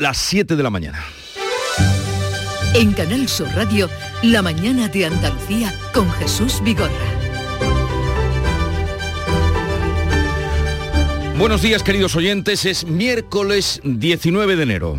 las 7 de la mañana. En Canal Sur Radio, La mañana de Andalucía con Jesús Vigorra. Buenos días queridos oyentes, es miércoles 19 de enero.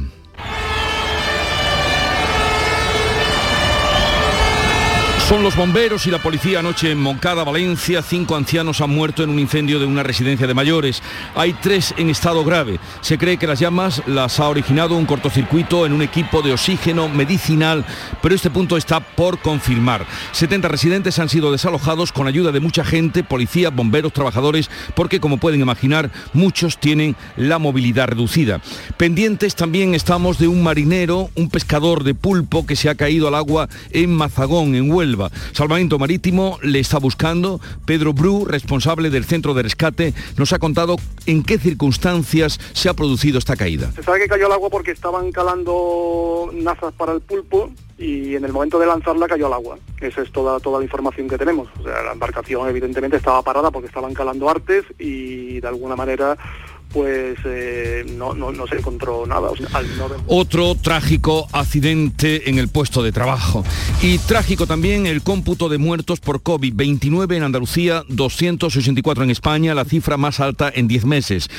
Son los bomberos y la policía anoche en Moncada, Valencia. Cinco ancianos han muerto en un incendio de una residencia de mayores. Hay tres en estado grave. Se cree que las llamas las ha originado un cortocircuito en un equipo de oxígeno medicinal, pero este punto está por confirmar. 70 residentes han sido desalojados con ayuda de mucha gente, policía, bomberos, trabajadores, porque como pueden imaginar, muchos tienen la movilidad reducida. Pendientes también estamos de un marinero, un pescador de pulpo que se ha caído al agua en Mazagón, en Huelva. Salvamento Marítimo le está buscando. Pedro Bru, responsable del centro de rescate, nos ha contado en qué circunstancias se ha producido esta caída. Se sabe que cayó al agua porque estaban calando nazas para el pulpo y en el momento de lanzarla cayó al agua. Esa es toda, toda la información que tenemos. La embarcación evidentemente estaba parada porque estaban calando artes y de alguna manera pues eh, no, se encontró nada. Otro trágico accidente en el puesto de trabajo. Y trágico también el cómputo de muertos por COVID. 29 en Andalucía, 264 en España, la cifra más alta en 10 meses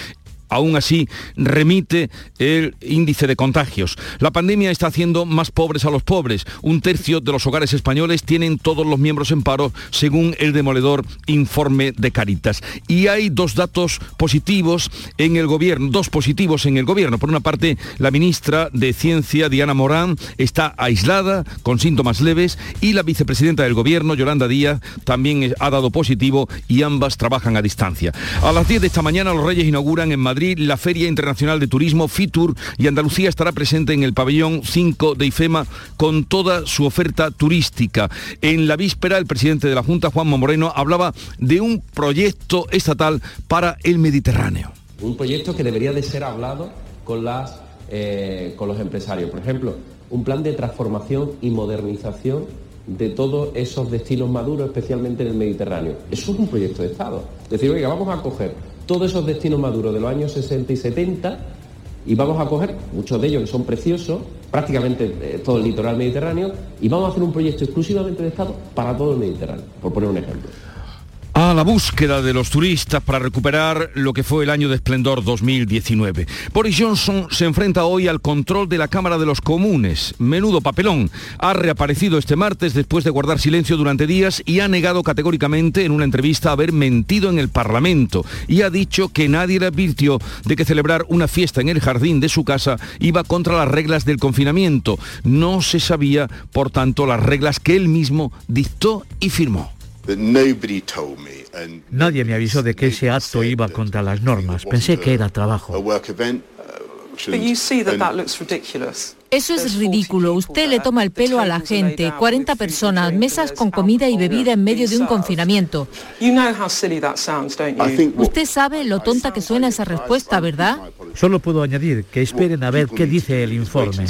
aún así remite el índice de contagios. La pandemia está haciendo más pobres a los pobres. Un tercio de los hogares españoles tienen todos los miembros en paro, según el demoledor informe de Caritas. Y hay dos datos positivos en el gobierno, dos positivos en el gobierno. Por una parte, la ministra de Ciencia, Diana Morán, está aislada con síntomas leves y la vicepresidenta del gobierno, Yolanda Díaz, también ha dado positivo y ambas trabajan a distancia. A las 10 de esta mañana los Reyes inauguran en Madrid la Feria Internacional de Turismo FITUR y Andalucía estará presente en el pabellón 5 de IFEMA con toda su oferta turística. En la víspera, el presidente de la Junta, Juanma Moreno, hablaba de un proyecto estatal para el Mediterráneo. Un proyecto que debería de ser hablado con, las, eh, con los empresarios. Por ejemplo, un plan de transformación y modernización de todos esos destinos maduros, especialmente en el Mediterráneo. Eso es un proyecto de Estado. Es decir, oiga, vamos a coger todos esos destinos maduros de los años 60 y 70 y vamos a coger muchos de ellos que son preciosos, prácticamente eh, todo el litoral mediterráneo, y vamos a hacer un proyecto exclusivamente de Estado para todo el Mediterráneo, por poner un ejemplo a la búsqueda de los turistas para recuperar lo que fue el año de esplendor 2019. Boris Johnson se enfrenta hoy al control de la Cámara de los Comunes. Menudo papelón. Ha reaparecido este martes después de guardar silencio durante días y ha negado categóricamente en una entrevista haber mentido en el Parlamento y ha dicho que nadie le advirtió de que celebrar una fiesta en el jardín de su casa iba contra las reglas del confinamiento. No se sabía, por tanto, las reglas que él mismo dictó y firmó. Nadie me avisó de que ese acto iba contra las normas. Pensé que era trabajo. Uh, Eso es ridículo. Usted le toma el pelo a la gente. 40 personas, mesas con comida y bebida en medio de un confinamiento. Usted sabe lo tonta que suena esa respuesta, ¿verdad? Solo puedo añadir que esperen a ver qué dice el informe.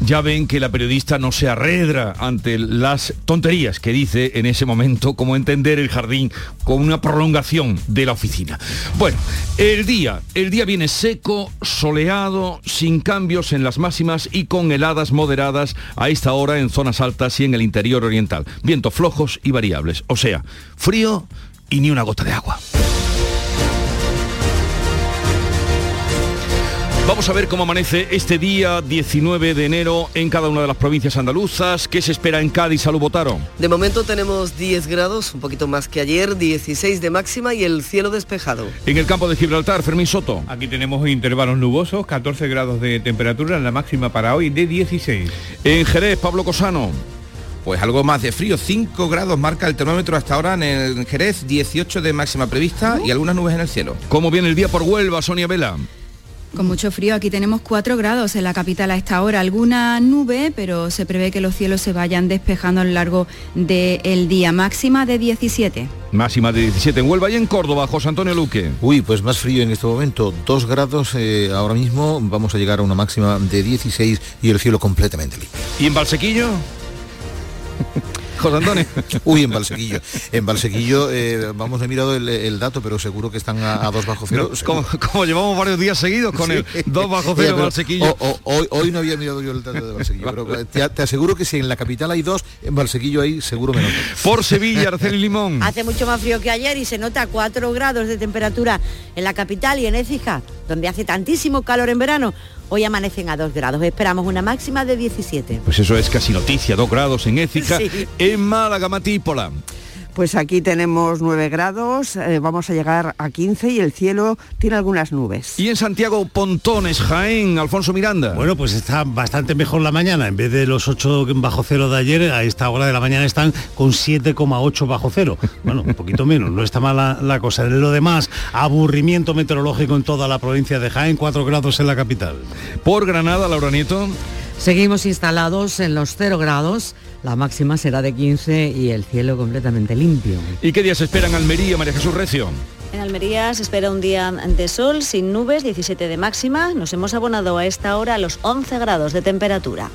Ya ven que la periodista no se arredra ante las tonterías que dice en ese momento, como entender el jardín con una prolongación de la oficina. Bueno, el día, el día viene seco, soleado, sin cambios en las máximas y con heladas moderadas a esta hora en zonas altas y en el interior oriental. Vientos flojos y variables, o sea, frío y ni una gota de agua. Vamos a ver cómo amanece este día 19 de enero en cada una de las provincias andaluzas. ¿Qué se espera en Cádiz, Salud Botaro? De momento tenemos 10 grados, un poquito más que ayer, 16 de máxima y el cielo despejado. En el campo de Gibraltar, Fermín Soto. Aquí tenemos intervalos nubosos, 14 grados de temperatura, la máxima para hoy de 16. En Jerez, Pablo Cosano pues algo más de frío. 5 grados marca el termómetro hasta ahora en el Jerez, 18 de máxima prevista y algunas nubes en el cielo. ¿Cómo viene el día por Huelva, Sonia Vela? Con mucho frío, aquí tenemos 4 grados en la capital a esta hora. Alguna nube, pero se prevé que los cielos se vayan despejando a lo largo del día. Máxima de 17. Máxima de 17 en Huelva y en Córdoba, José Antonio Luque. Uy, pues más frío en este momento. 2 grados eh, ahora mismo. Vamos a llegar a una máxima de 16 y el cielo completamente limpio. ¿Y en Valsequillo? José Antonio. Uy, en Valsequillo. En Valsequillo, eh, vamos, he mirado el, el dato, pero seguro que están a, a dos bajo cero. No, como, como llevamos varios días seguidos con el 2 bajo Oye, cero pero Valsequillo. o- o- hoy, hoy no había mirado yo el dato de Valsequillo, pero te, te aseguro que si en la capital hay dos, en Valsequillo hay seguro menos. Por Sevilla, Araceli Limón. Hace mucho más frío que ayer y se nota 4 grados de temperatura en la capital y en Écija, donde hace tantísimo calor en verano. Hoy amanecen a 2 grados. Esperamos una máxima de 17. Pues eso es casi noticia, 2 grados en Écija, Sí. en Málaga, Matípola. Pues aquí tenemos 9 grados, eh, vamos a llegar a 15 y el cielo tiene algunas nubes. Y en Santiago, Pontones, Jaén, Alfonso Miranda. Bueno, pues está bastante mejor la mañana. En vez de los 8 bajo cero de ayer, a esta hora de la mañana están con 7,8 bajo cero. Bueno, un poquito menos, no está mala la cosa. De lo demás, aburrimiento meteorológico en toda la provincia de Jaén, 4 grados en la capital. Por Granada, Laura Nieto. Seguimos instalados en los 0 grados, la máxima será de 15 y el cielo completamente limpio. ¿Y qué días esperan Almería, María Jesús Recio? En Almería se espera un día de sol sin nubes, 17 de máxima. Nos hemos abonado a esta hora a los 11 grados de temperatura.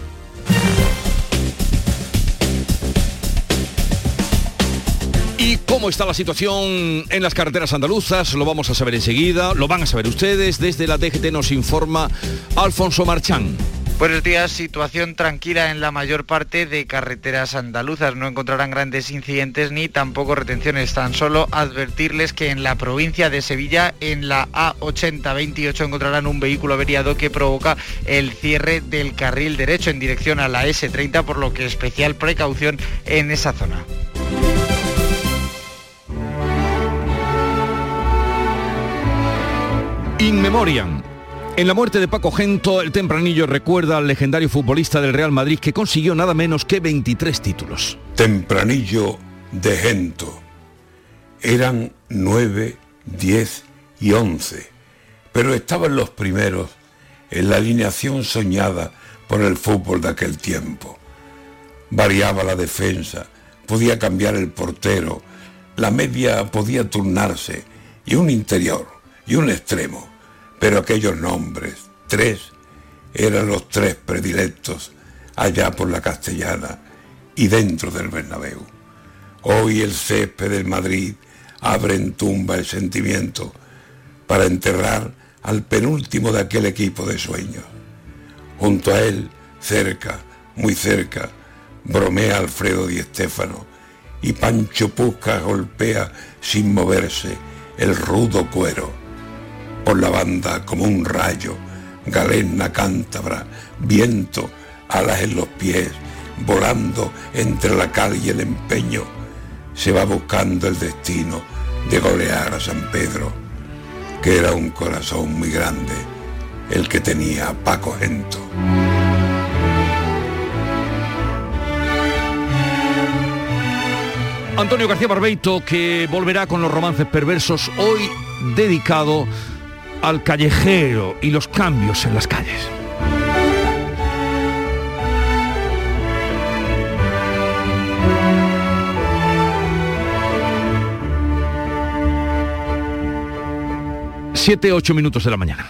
¿Y cómo está la situación en las carreteras andaluzas? Lo vamos a saber enseguida, lo van a saber ustedes. Desde la DGT nos informa Alfonso Marchán. Buenos días, situación tranquila en la mayor parte de carreteras andaluzas. No encontrarán grandes incidentes ni tampoco retenciones. Tan solo advertirles que en la provincia de Sevilla, en la A8028, encontrarán un vehículo averiado que provoca el cierre del carril derecho en dirección a la S30, por lo que especial precaución en esa zona. In Memoriam. En la muerte de Paco Gento, el tempranillo recuerda al legendario futbolista del Real Madrid que consiguió nada menos que 23 títulos. Tempranillo de Gento. Eran nueve, diez y once, pero estaban los primeros en la alineación soñada por el fútbol de aquel tiempo. Variaba la defensa, podía cambiar el portero, la media podía turnarse y un interior y un extremo, pero aquellos nombres, tres, eran los tres predilectos allá por la castellana y dentro del Bernabéu. Hoy el césped del Madrid abre en tumba el sentimiento para enterrar al penúltimo de aquel equipo de sueños. Junto a él, cerca, muy cerca, bromea Alfredo Di Stéfano y Pancho Pusca golpea sin moverse el rudo cuero. Por la banda como un rayo, galena cántabra, viento, alas en los pies, volando entre la cal y el empeño, se va buscando el destino de golear a San Pedro, que era un corazón muy grande el que tenía Paco Gento. Antonio García Barbeito que volverá con los romances perversos hoy dedicado al callejero y los cambios en las calles. Siete, ocho minutos de la mañana.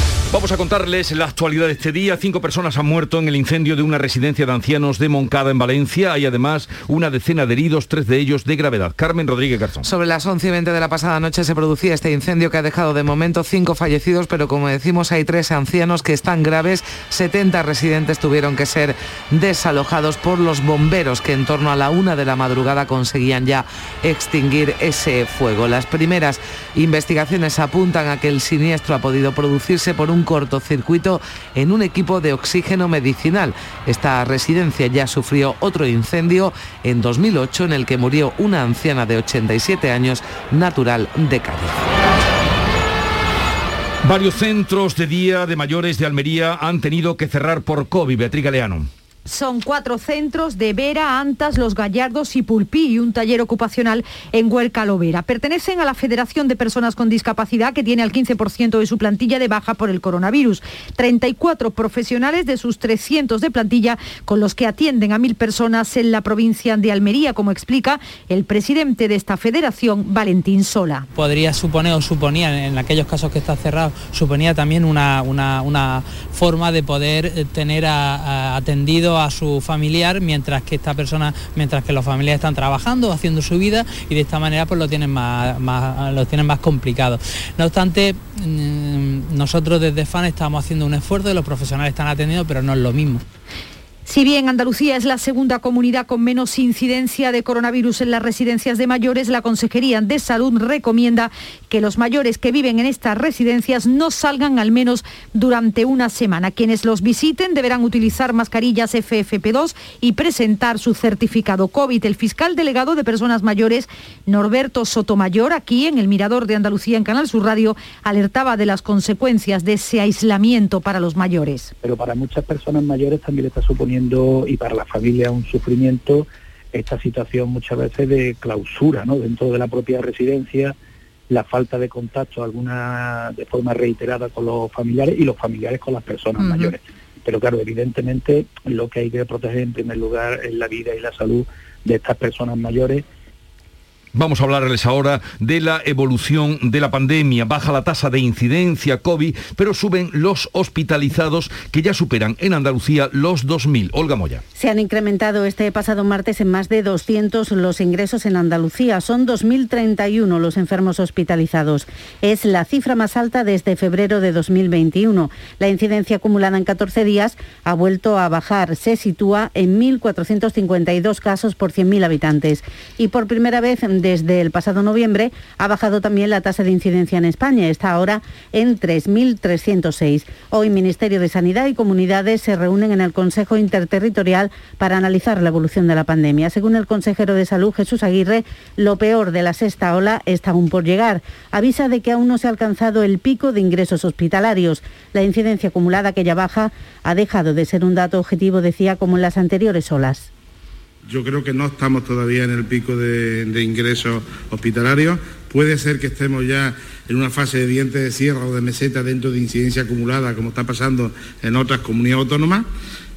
Vamos a contarles la actualidad de este día. Cinco personas han muerto en el incendio de una residencia de ancianos de Moncada, en Valencia. Hay además una decena de heridos, tres de ellos de gravedad. Carmen Rodríguez Garzón. Sobre las 11 y 20 de la pasada noche se producía este incendio que ha dejado de momento cinco fallecidos, pero como decimos hay tres ancianos que están graves. 70 residentes tuvieron que ser desalojados por los bomberos que en torno a la una de la madrugada conseguían ya extinguir ese fuego. Las primeras investigaciones apuntan a que el siniestro ha podido producirse por un cortocircuito en un equipo de oxígeno medicinal. Esta residencia ya sufrió otro incendio en 2008 en el que murió una anciana de 87 años natural de Cádiz. Varios centros de día de mayores de Almería han tenido que cerrar por COVID. Beatriz Galeano. Son cuatro centros de Vera, Antas, Los Gallardos y Pulpí y un taller ocupacional en Huelca Lovera. Pertenecen a la Federación de Personas con Discapacidad que tiene al 15% de su plantilla de baja por el coronavirus. 34 profesionales de sus 300 de plantilla con los que atienden a mil personas en la provincia de Almería, como explica el presidente de esta federación, Valentín Sola. Podría suponer o suponía, en aquellos casos que está cerrado, suponía también una, una, forma de poder tener atendido a su familiar mientras que esta persona, mientras que los familiares están trabajando, haciendo su vida y de esta manera pues lo tienen más, lo tienen más complicado. No obstante, mm, nosotros desde FAN estamos haciendo un esfuerzo y los profesionales están atendiendo, pero no es lo mismo. Si bien Andalucía es la segunda comunidad con menos incidencia de coronavirus en las residencias de mayores, la Consejería de Salud recomienda que los mayores que viven en estas residencias no salgan al menos durante una semana. Quienes los visiten deberán utilizar mascarillas FFP2 y presentar su certificado COVID. El fiscal delegado de personas mayores, Norberto Sotomayor, aquí en el Mirador de Andalucía en Canal Sur Radio, alertaba de las consecuencias de ese aislamiento para los mayores. Pero para muchas personas mayores también está suponiendo y para la familia un sufrimiento esta situación muchas veces de clausura ¿no? dentro de la propia residencia, la falta de contacto alguna de forma reiterada con los familiares y los familiares con las personas mayores. Pero claro, evidentemente lo que hay que proteger en primer lugar es la vida y la salud de estas personas mayores Vamos a hablarles ahora de la evolución de la pandemia. Baja la tasa de incidencia COVID, pero suben los hospitalizados que ya superan en Andalucía los 2.000. Olga Moya. Se han incrementado este pasado martes en más de 200 los ingresos en Andalucía. Son 2.031 los enfermos hospitalizados. Es la cifra más alta desde febrero de 2021. La incidencia acumulada en 14 días ha vuelto a bajar. Se sitúa en 1.452 casos por 100.000 habitantes. Y por primera vez desde el pasado noviembre ha bajado también la tasa de incidencia en España. Está ahora en 3.306. Hoy Ministerio de Sanidad y Comunidades se reúnen en el Consejo Interterritorial para analizar la evolución de la pandemia. Según el consejero de Salud, Jesús Aguirre, lo peor de la sexta ola está aún por llegar. Avisa de que aún no se ha alcanzado el pico de ingresos hospitalarios. La incidencia acumulada que ya baja ha dejado de ser un dato objetivo, decía, como en las anteriores olas. Yo creo que no estamos todavía en el pico de, ingresos hospitalarios. Puede ser que estemos ya en una fase de dientes de sierra o de meseta dentro de incidencia acumulada, como está pasando en otras comunidades autónomas,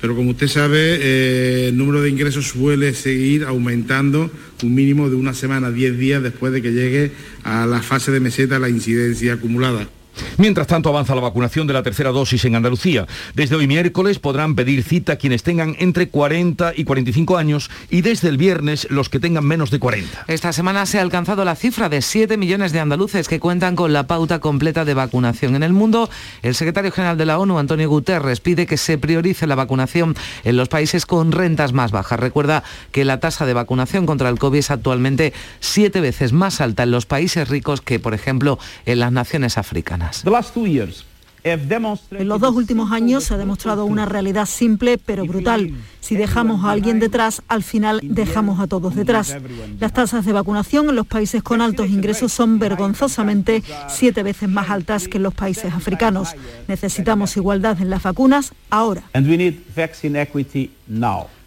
pero como usted sabe, eh, el número de ingresos suele seguir aumentando un mínimo de una semana, 10 días después de que llegue a la fase de meseta la incidencia acumulada. Mientras tanto, avanza la vacunación de la tercera dosis en Andalucía. Desde hoy miércoles podrán pedir cita quienes tengan entre 40 y 45 años y desde el viernes los que tengan menos de 40. Esta semana se ha alcanzado la cifra de 7 millones de andaluces que cuentan con la pauta completa de vacunación. En el mundo, el secretario general de la ONU, Antonio Guterres, pide que se priorice la vacunación en los países con rentas más bajas. Recuerda que la tasa de vacunación contra el COVID es actualmente siete veces más alta en los países ricos que, por ejemplo, en las naciones africanas. En los dos últimos años se ha demostrado una realidad simple pero brutal. Si dejamos a alguien detrás, al final dejamos a todos detrás. Las tasas de vacunación en los países con altos ingresos son vergonzosamente siete veces más altas que en los países africanos. Necesitamos igualdad en las vacunas ahora.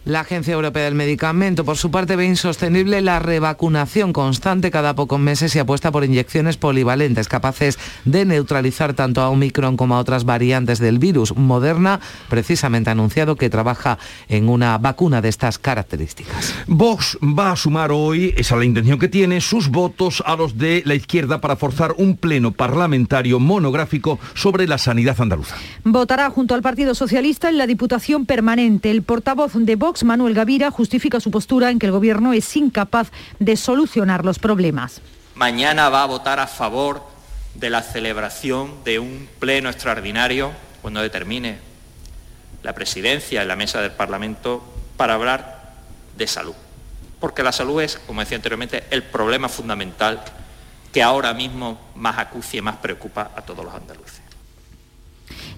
La Agencia Europea del Medicamento, por su parte, ve insostenible la revacunación constante cada pocos meses y apuesta por inyecciones polivalentes capaces de neutralizar tanto a Omicron como a otras variantes del virus. Moderna precisamente ha anunciado que trabaja en una vacuna de estas características. Vox va a sumar hoy, esa es la intención que tiene, sus votos a los de la izquierda para forzar un pleno parlamentario monográfico sobre la sanidad andaluza. Votará junto al Partido Socialista en la Diputación Permanente. El portavoz de Vox, Manuel Gavira, justifica su postura en que el Gobierno es incapaz de solucionar los problemas. Mañana va a votar a favor de la celebración de un pleno extraordinario cuando determine la presidencia en la mesa del Parlamento para hablar de salud. Porque la salud es, como decía anteriormente, el problema fundamental que ahora mismo más acucia y más preocupa a todos los andaluces.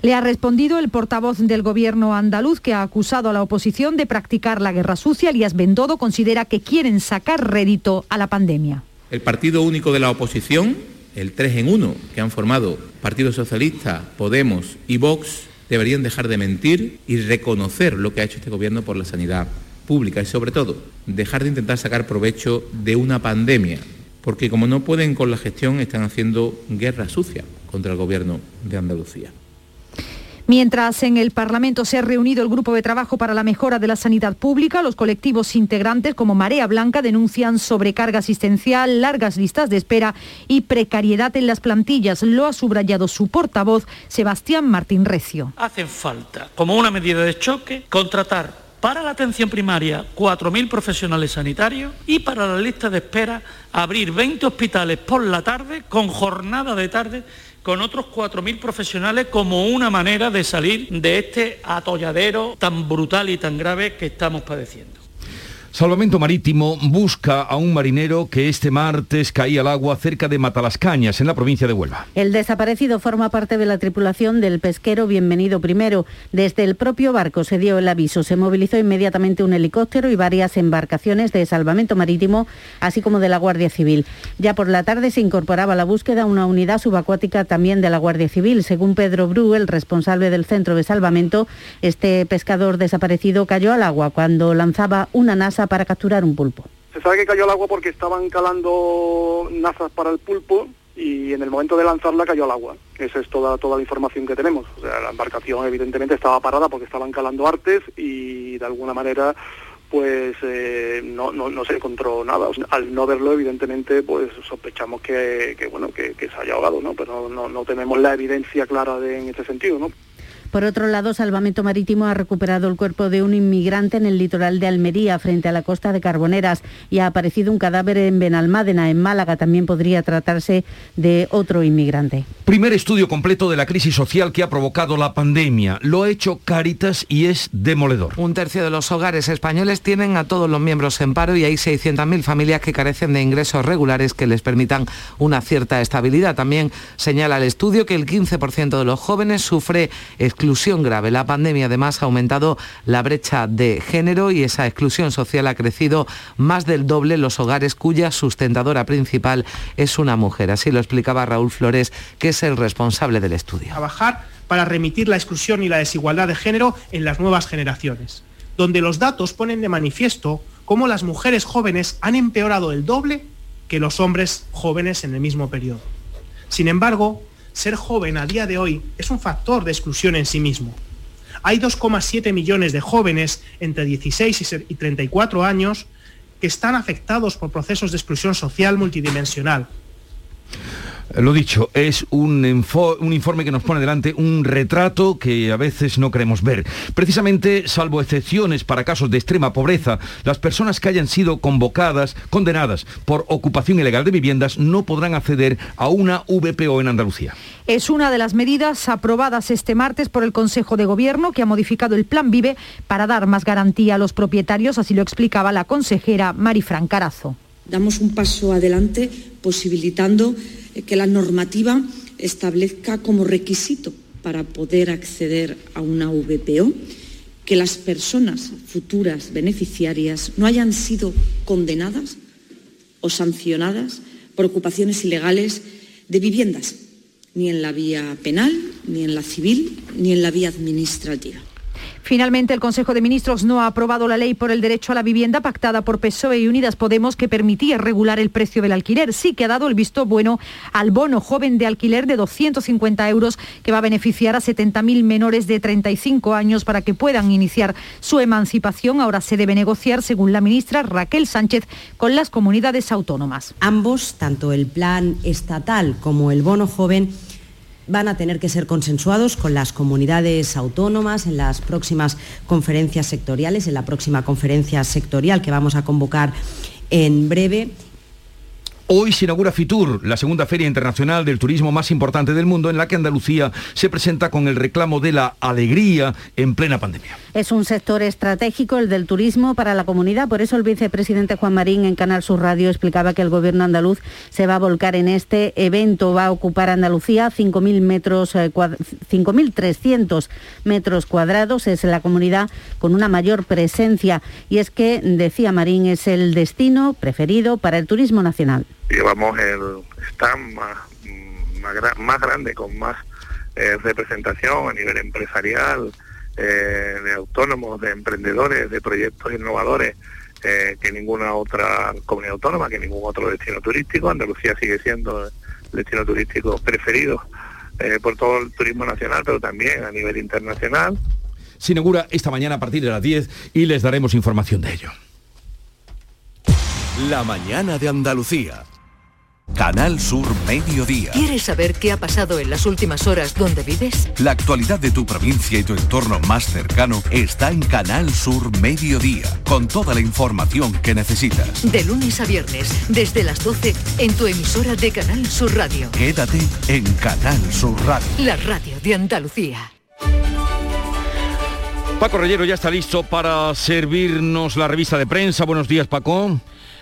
Le ha respondido el portavoz del gobierno andaluz que ha acusado a la oposición de practicar la guerra sucia. Elías Bendodo considera que quieren sacar rédito a la pandemia. El partido único de la oposición, el 3 en 1 que han formado Partido Socialista, Podemos y Vox, deberían dejar de mentir y reconocer lo que ha hecho este gobierno por la sanidad pública y sobre todo dejar de intentar sacar provecho de una pandemia, porque como no pueden con la gestión están haciendo guerra sucia contra el gobierno de Andalucía. Mientras en el Parlamento se ha reunido el Grupo de Trabajo para la Mejora de la Sanidad Pública, los colectivos integrantes como Marea Blanca denuncian sobrecarga asistencial, largas listas de espera y precariedad en las plantillas. Lo ha subrayado su portavoz, Sebastián Martín Recio. Hacen falta, como una medida de choque, contratar para la atención primaria 4.000 profesionales sanitarios y para la lista de espera abrir 20 hospitales por la tarde con jornada de tarde con otros 4.000 profesionales como una manera de salir de este atolladero tan brutal y tan grave que estamos padeciendo. Salvamento Marítimo busca a un marinero que este martes caía al agua cerca de Matalascañas, en la provincia de Huelva. El desaparecido forma parte de la tripulación del pesquero Bienvenido Primero. Desde el propio barco se dio el aviso. Se movilizó inmediatamente un helicóptero y varias embarcaciones de salvamento marítimo, así como de la Guardia Civil. Ya por la tarde se incorporaba a la búsqueda una unidad subacuática también de la Guardia Civil. Según Pedro Bru, el responsable del centro de salvamento, este pescador desaparecido cayó al agua cuando lanzaba una NASA para capturar un pulpo. Se sabe que cayó al agua porque estaban calando nazas para el pulpo y en el momento de lanzarla cayó al agua. Esa es toda, toda la información que tenemos. O sea, la embarcación evidentemente estaba parada porque estaban calando artes y de alguna manera pues eh, no, no, no, se encontró nada. al no verlo, evidentemente, pues sospechamos que, bueno, que, se haya ahogado, ¿no? Pero no, no, tenemos la evidencia clara de, en este sentido, ¿no? Por otro lado, Salvamento Marítimo ha recuperado el cuerpo de un inmigrante en el litoral de Almería, frente a la costa de Carboneras, y ha aparecido un cadáver en Benalmádena, en Málaga. También podría tratarse de otro inmigrante. Primer estudio completo de la crisis social que ha provocado la pandemia. Lo ha hecho Caritas y es demoledor. Un tercio de los hogares españoles tienen a todos los miembros en paro y hay 600.000 familias que carecen de ingresos regulares que les permitan una cierta estabilidad. También señala el estudio que el 15% de los jóvenes sufre exclusión grave. La pandemia además ha aumentado la brecha de género y esa exclusión social ha crecido más del doble en los hogares cuya sustentadora principal es una mujer. Así lo explicaba Raúl Flores, que es el responsable del estudio. Trabajar para remitir la exclusión y la desigualdad de género en las nuevas generaciones, donde los datos ponen de manifiesto cómo las mujeres jóvenes han empeorado el doble que los hombres jóvenes en el mismo periodo. Sin embargo, ser joven a día de hoy es un factor de exclusión en sí mismo. Hay 2,7 millones de jóvenes entre 16 y 34 años que están afectados por procesos de exclusión social multidimensional. Lo dicho, es un, un, informe que nos pone delante un retrato que a veces no queremos ver. Precisamente, salvo excepciones para casos de extrema pobreza, las personas que hayan sido convocadas, condenadas por ocupación ilegal de viviendas, no podrán acceder a una VPO en Andalucía. Es una de las medidas aprobadas este martes por el Consejo de Gobierno que ha modificado el Plan Vive para dar más garantía a los propietarios, así lo explicaba la consejera Marifran Carazo. Damos un paso adelante posibilitando que la normativa establezca como requisito para poder acceder a una VPO que las personas futuras beneficiarias no hayan sido condenadas o sancionadas por ocupaciones ilegales de viviendas, ni en la vía penal, ni en la civil, ni en la vía administrativa. Finalmente, el Consejo de Ministros no ha aprobado la ley por el derecho a la vivienda pactada por PSOE y Unidas Podemos que permitía regular el precio del alquiler. Sí que ha dado el visto bueno al bono joven de alquiler de 250 euros que va a beneficiar a 70.000 menores de 35 años para que puedan iniciar su emancipación. Ahora se debe negociar, según la ministra Raquel Sánchez, con las comunidades autónomas. Ambos, tanto el plan estatal como el bono joven, van a tener que ser consensuados con las comunidades autónomas en las próximas conferencias sectoriales, en la próxima conferencia sectorial que vamos a convocar en breve Hoy se inaugura FITUR, la segunda feria internacional del turismo más importante del mundo, en la que Andalucía se presenta con el reclamo de la alegría en plena pandemia. Es un sector estratégico el del turismo para la comunidad, por eso el vicepresidente Juan Marín en Canal Sur Radio explicaba que el gobierno andaluz se va a volcar en este evento, va a ocupar Andalucía 5.000 metros, 5.300 eh, metros cuadrados, es la comunidad con una mayor presencia. Y es que, decía Marín, es el destino preferido para el turismo nacional llevamos el stand más, más, grande, con más eh, representación a nivel empresarial, eh, de autónomos, de emprendedores, de proyectos innovadores eh, que ninguna otra comunidad autónoma, que ningún otro destino turístico. Andalucía sigue siendo el destino turístico preferido por todo el turismo nacional, pero también a nivel internacional. Se inaugura esta mañana a partir de las 10 y les daremos información de ello. La mañana de Andalucía. Canal Sur Mediodía. ¿Quieres saber qué ha pasado en las últimas horas donde vives? La actualidad de tu provincia y tu entorno más cercano está en Canal Sur Mediodía, con toda la información que necesitas. De lunes a viernes, desde las 12, en tu emisora de Canal Sur Radio. Quédate en Canal Sur Radio. La radio de Andalucía. Paco Reyero ya está listo para servirnos la revista de prensa. Buenos días, Paco.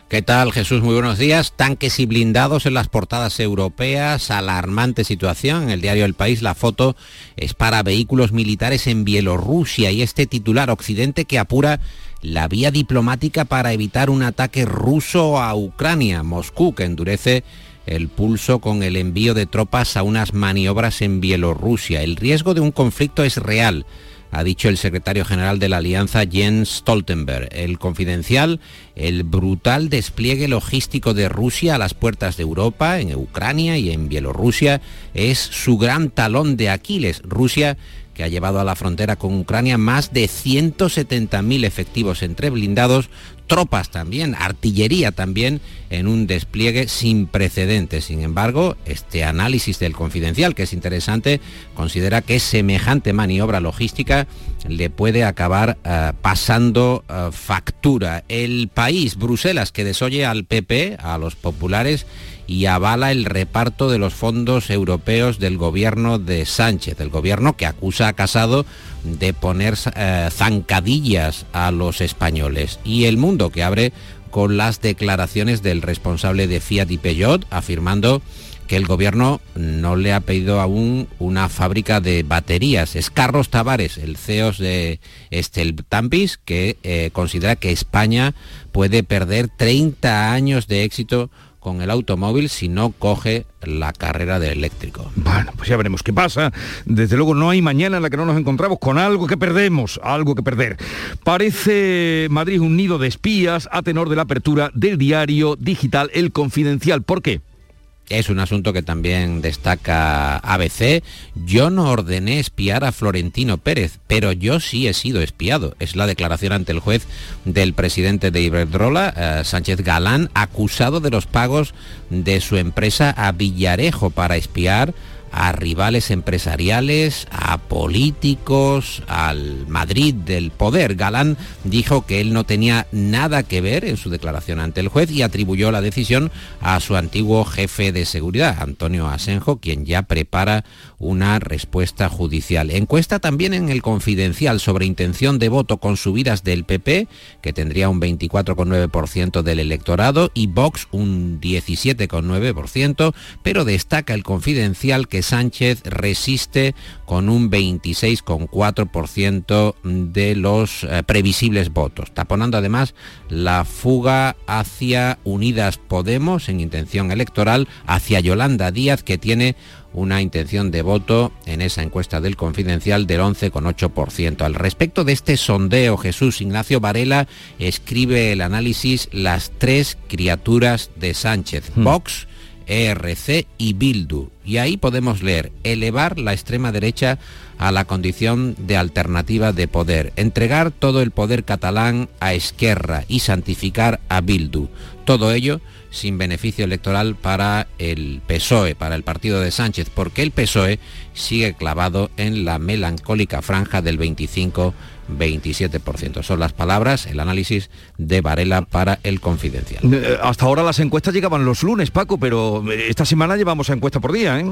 ¿Qué tal Jesús? Muy buenos días. Tanques y blindados en las portadas europeas, alarmante situación. En el diario El País la foto es para vehículos militares en Bielorrusia y este titular Occidente que apura la vía diplomática para evitar un ataque ruso a Ucrania. Moscú que endurece el pulso con el envío de tropas a unas maniobras en Bielorrusia. El riesgo de un conflicto es real ha dicho el secretario general de la Alianza Jens Stoltenberg. El confidencial, el brutal despliegue logístico de Rusia a las puertas de Europa, en Ucrania y en Bielorrusia, es su gran talón de Aquiles. Rusia que ha llevado a la frontera con Ucrania más de 170.000 efectivos entre blindados, tropas también, artillería también, en un despliegue sin precedentes. Sin embargo, este análisis del confidencial, que es interesante, considera que semejante maniobra logística le puede acabar eh, pasando eh, factura. El país, Bruselas, que desoye al PP, a los populares, y avala el reparto de los fondos europeos del gobierno de Sánchez, el gobierno que acusa a Casado de poner eh, zancadillas a los españoles. Y el mundo que abre con las declaraciones del responsable de Fiat y Peugeot afirmando que el gobierno no le ha pedido aún una fábrica de baterías. Es Carlos Tavares, el CEO de Estel Tampis, que eh, considera que España puede perder 30 años de éxito con el automóvil si no coge la carrera de eléctrico. Bueno, pues ya veremos qué pasa. Desde luego no hay mañana en la que no nos encontramos con algo que perdemos, algo que perder. Parece Madrid un nido de espías a tenor de la apertura del diario digital El Confidencial. ¿Por qué? Es un asunto que también destaca ABC. Yo no ordené espiar a Florentino Pérez, pero yo sí he sido espiado. Es la declaración ante el juez del presidente de Iberdrola, eh, Sánchez Galán, acusado de los pagos de su empresa a Villarejo para espiar a rivales empresariales, a políticos, al Madrid del poder. Galán dijo que él no tenía nada que ver en su declaración ante el juez y atribuyó la decisión a su antiguo jefe de seguridad, Antonio Asenjo, quien ya prepara una respuesta judicial. Encuesta también en el Confidencial sobre intención de voto con subidas del PP, que tendría un 24,9% del electorado, y Vox un 17,9%, pero destaca el Confidencial que Sánchez resiste con un 26,4% de los eh, previsibles votos, taponando además la fuga hacia Unidas Podemos en intención electoral, hacia Yolanda Díaz, que tiene una intención de voto en esa encuesta del Confidencial del 11,8%. Al respecto de este sondeo, Jesús Ignacio Varela escribe el análisis Las tres criaturas de Sánchez, Hmm. Vox, ERC y Bildu. Y ahí podemos leer, elevar la extrema derecha a la condición de alternativa de poder, entregar todo el poder catalán a Esquerra y santificar a Bildu. Todo ello sin beneficio electoral para el PSOE, para el partido de Sánchez, porque el PSOE sigue clavado en la melancólica franja del 25-27%. Son las palabras, el análisis de Varela para el Confidencial. Eh, Hasta ahora las encuestas llegaban los lunes, Paco, pero eh, esta semana llevamos a encuesta por día, ¿eh?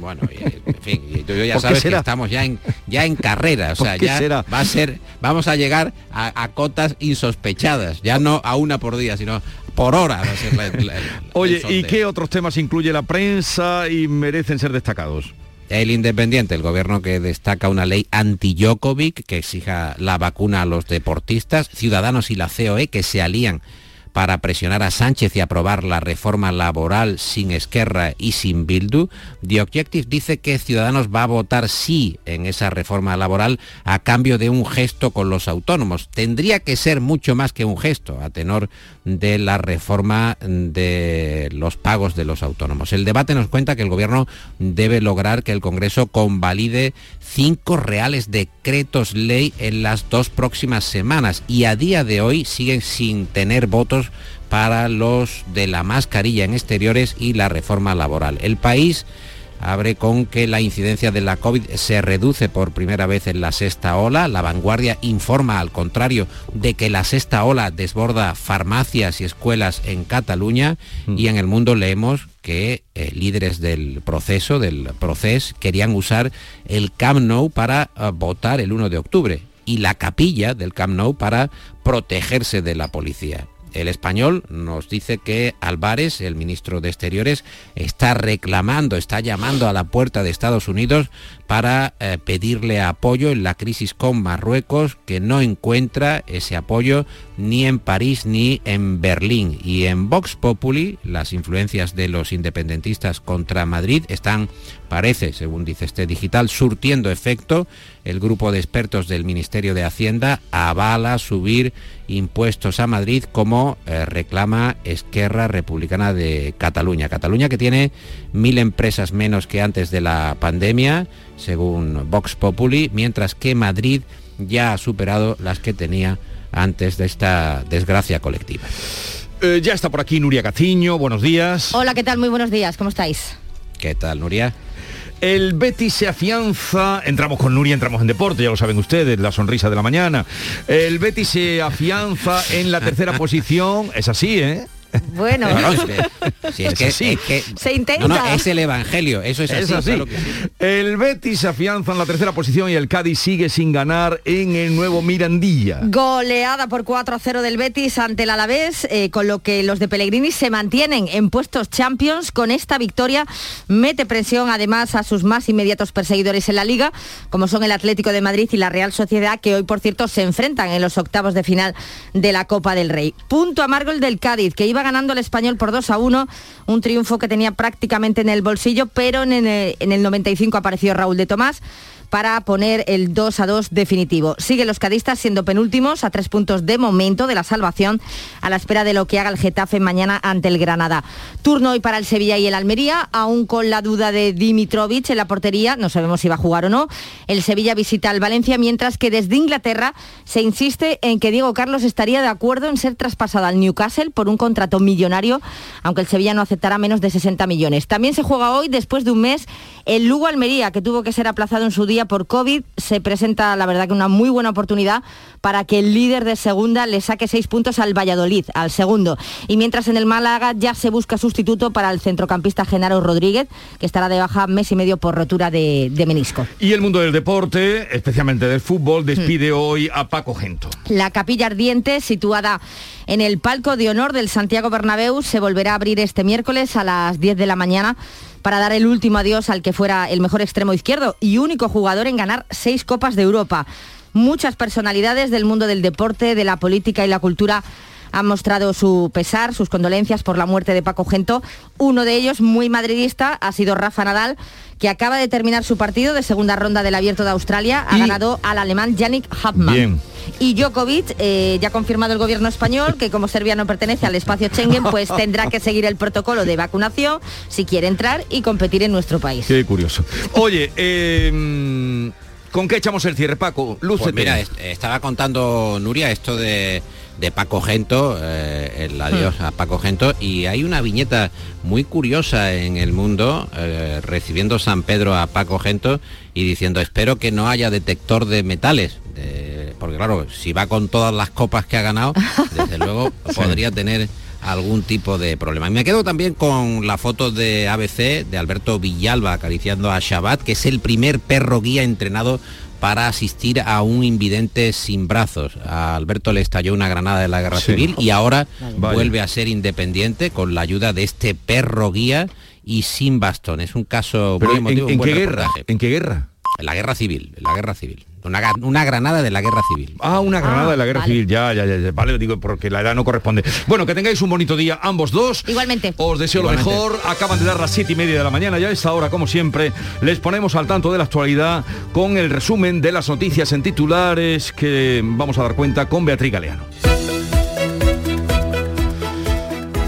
Bueno, en fin, tú ya ¿Por qué sabes que estamos ya en ya en carrera, o ¿Por sea, ya será? va a ser, vamos a llegar a, a cotas insospechadas, ya no a una por día, sino por hora va a ser la- la- el Oye, ¿y qué otros temas incluye la prensa y merecen ser destacados? El Independiente, el gobierno que destaca una ley anti-Jokovic que exija la vacuna a los deportistas, Ciudadanos y la COE que se alían para presionar a Sánchez y aprobar la reforma laboral sin Esquerra y sin Bildu. The Objective dice que Ciudadanos va a votar sí en esa reforma laboral a cambio de un gesto con los autónomos. Tendría que ser mucho más que un gesto a tenor de la reforma de los pagos de los autónomos. El debate nos cuenta que el gobierno debe lograr que el Congreso convalide cinco reales decretos ley en las dos próximas semanas y a día de hoy siguen sin tener votos para los de la mascarilla en exteriores y la reforma laboral. El país abre con que la incidencia de la COVID se reduce por primera vez en la sexta ola. La vanguardia informa, al contrario, de que la sexta ola desborda farmacias y escuelas en Cataluña y en el mundo leemos que eh, líderes del proceso, del proceso, querían usar el Camp Nou para eh, votar el 1 de octubre y la capilla del Camp Nou para protegerse de la policía. El español nos dice que Álvarez, el ministro de Exteriores, está reclamando, está llamando a la puerta de Estados Unidos para eh, pedirle apoyo en la crisis con Marruecos, que no encuentra ese apoyo ni en París ni en Berlín. Y en Vox Populi, las influencias de los independentistas contra Madrid están, parece, según dice este digital, surtiendo efecto. El grupo de expertos del Ministerio de Hacienda avala subir impuestos a Madrid como eh, reclama Esquerra Republicana de Cataluña. Cataluña que tiene mil empresas menos que antes de la pandemia, según Vox Populi, mientras que Madrid ya ha superado las que tenía antes de esta desgracia colectiva. Eh, ya está por aquí Nuria Caciño, buenos días. Hola, ¿qué tal? Muy buenos días, ¿cómo estáis? ¿Qué tal, Nuria? El Betis se afianza, entramos con Nuria, entramos en deporte, ya lo saben ustedes, la sonrisa de la mañana. El Betis se afianza en la tercera posición, es así, ¿eh? Bueno, No, no, es que- si es Es que- así. es que- se intenta. No, no, es el Evangelio, eso es, Es así. así. claro que sí. El Betis afianza en la tercera posición y el Cádiz sigue sin ganar en el nuevo Mirandilla. Goleada por 4 a 0 del Betis ante el Alavés, eh, con lo que los de Pellegrini se mantienen en puestos Champions. Con esta victoria mete presión además a sus más inmediatos perseguidores en la liga, como son el Atlético de Madrid y la Real Sociedad, que hoy por cierto se enfrentan en los octavos de final de la Copa del Rey. Punto amargo el del Cádiz, que iba ganando el español por 2 a 1, un triunfo que tenía prácticamente en el bolsillo, pero en el, en el 95 apareció Raúl de Tomás para poner el 2 a 2 definitivo. Siguen los cadistas siendo penúltimos a tres puntos de momento de la salvación a la espera de lo que haga el Getafe mañana ante el Granada. Turno hoy para el Sevilla y el Almería, aún con la duda de Dimitrovic en la portería, no sabemos si va a jugar o no. El Sevilla visita al Valencia, mientras que desde Inglaterra se insiste en que Diego Carlos estaría de acuerdo en ser traspasado al Newcastle por un contrato millonario, aunque el Sevilla no aceptará menos de 60 millones. También se juega hoy, después de un mes, el Lugo Almería, que tuvo que ser aplazado en su día por COVID. Se presenta, la verdad, que una muy buena oportunidad para que el líder de segunda le saque seis puntos al Valladolid, al segundo. Y mientras en el Málaga ya se busca sustituto para el centrocampista Genaro Rodríguez, que estará de baja mes y medio por rotura de, de menisco. Y el mundo del deporte, especialmente del fútbol, despide hoy a Paco Gento. La capilla ardiente, situada en el palco de honor del Santiago Bernabéu, se volverá a abrir este miércoles a las 10 de la mañana para dar el último adiós al que fuera el mejor extremo izquierdo y único jugador en ganar seis Copas de Europa. Muchas personalidades del mundo del deporte, de la política y la cultura han mostrado su pesar, sus condolencias por la muerte de Paco Gento. Uno de ellos, muy madridista, ha sido Rafa Nadal, que acaba de terminar su partido de segunda ronda del Abierto de Australia. Ha ganado al alemán Yannick Hauptmann. Y Djokovic, eh, ya ha confirmado el gobierno español que como Serbia no pertenece al espacio Schengen, pues tendrá que seguir el protocolo de vacunación si quiere entrar y competir en nuestro país. Qué curioso. Oye, eh, ¿con qué echamos el cierre, Paco? Lúcete. Pues mira, estaba contando Nuria esto de de Paco Gento, eh, el adiós a Paco Gento, y hay una viñeta muy curiosa en el mundo, eh, recibiendo San Pedro a Paco Gento y diciendo, espero que no haya detector de metales, porque claro, si va con todas las copas que ha ganado, desde luego podría tener algún tipo de problema. Y me quedo también con la foto de ABC de Alberto Villalba acariciando a Shabbat, que es el primer perro guía entrenado para asistir a un invidente sin brazos. A Alberto le estalló una granada de la guerra civil y ahora vuelve a ser independiente con la ayuda de este perro guía y sin bastón. Es un caso muy emotivo. ¿En, qué guerra? ¿En qué guerra? La guerra civil, en la guerra civil. Una, granada de la guerra civil. Ah, una granada de la guerra civil, ya, ya, ya, vale, digo, porque la edad no corresponde. Bueno, que tengáis un bonito día ambos dos. Igualmente. Os deseo lo mejor. Acaban de dar las siete y media de la mañana, ya a esta hora, como siempre, les ponemos al tanto de la actualidad con el resumen de las noticias en titulares que vamos a dar cuenta con Beatriz Galeano.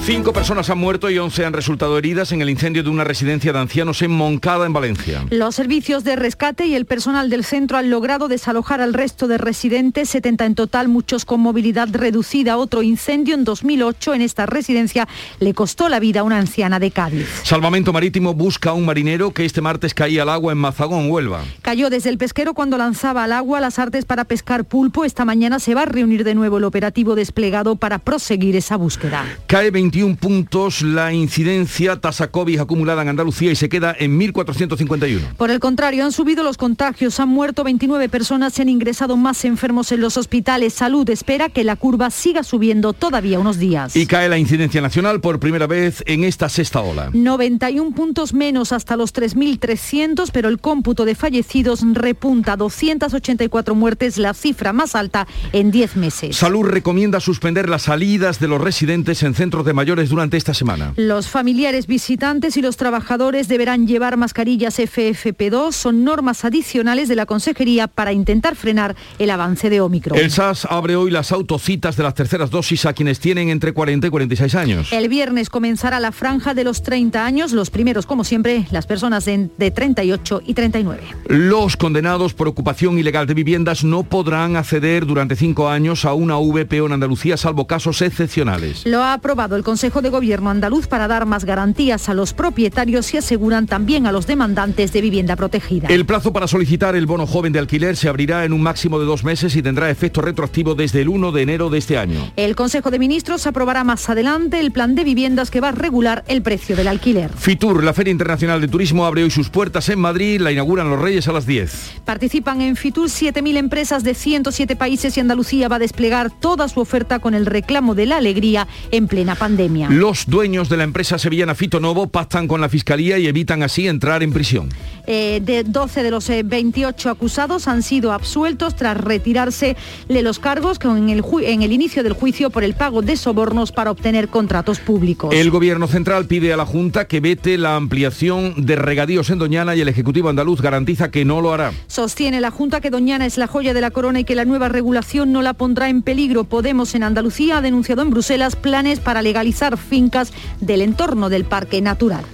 Cinco personas han muerto y once han resultado heridas en el incendio de una residencia de ancianos en Moncada, en Valencia. Los servicios de rescate y el personal del centro han logrado desalojar al resto de residentes, 70 en total, muchos con movilidad reducida. Otro incendio en 2008 en esta residencia le costó la vida a una anciana de Cádiz. Salvamento Marítimo busca a un marinero que este martes caía al agua en Mazagón, Huelva. Cayó desde el pesquero cuando lanzaba al agua las artes para pescar pulpo. Esta mañana se va a reunir de nuevo el operativo desplegado para proseguir esa búsqueda. Cae 20 puntos la incidencia tasa COVID acumulada en Andalucía y se queda en 1.451. Por el contrario, han subido los contagios, han muerto 29 personas, se han ingresado más enfermos en los hospitales. Salud espera que la curva siga subiendo todavía unos días. Y cae la incidencia nacional por primera vez en esta sexta ola. 91 puntos menos hasta los 3.300, pero el cómputo de fallecidos repunta 284 muertes, la cifra más alta en 10 meses. Salud recomienda suspender las salidas de los residentes en centros de mayores durante esta semana. Los familiares visitantes y los trabajadores deberán llevar mascarillas FFP2. Son normas adicionales de la Consejería para intentar frenar el avance de Omicron. El SAS abre hoy las autocitas de las terceras dosis a quienes tienen entre 40 y 46 años. El viernes comenzará la franja de los 30 años, los primeros, como siempre, las personas de, de 38 y 39. Los condenados por ocupación ilegal de viviendas no podrán acceder durante cinco años a una VPO en Andalucía, salvo casos excepcionales. Lo ha aprobado el Consejo de Gobierno andaluz para dar más garantías a los propietarios y aseguran también a los demandantes de vivienda protegida. El plazo para solicitar el bono joven de alquiler se abrirá en un máximo de dos meses y tendrá efecto retroactivo desde el 1 de enero de este año. El Consejo de Ministros aprobará más adelante el plan de viviendas que va a regular el precio del alquiler. Fitur, la Feria Internacional de Turismo, abre hoy sus puertas en Madrid, la inauguran los Reyes a las 10. Participan en Fitur 7.000 empresas de 107 países y Andalucía va a desplegar toda su oferta con el reclamo de la alegría en plena pandemia. Los dueños de la empresa sevillana Fito Novo pactan con la Fiscalía y evitan así entrar en prisión. Eh, de 12 de los 28 acusados han sido absueltos tras retirarse de los cargos en el, en el inicio del juicio por el pago de sobornos para obtener contratos públicos. El Gobierno Central pide a la Junta que vete la ampliación de regadíos en Doñana y el Ejecutivo andaluz garantiza que no lo hará. Sostiene la Junta que Doñana es la joya de la corona y que la nueva regulación no la pondrá en peligro. Podemos en Andalucía ha denunciado en Bruselas planes para legalizar fincas del entorno del parque natural.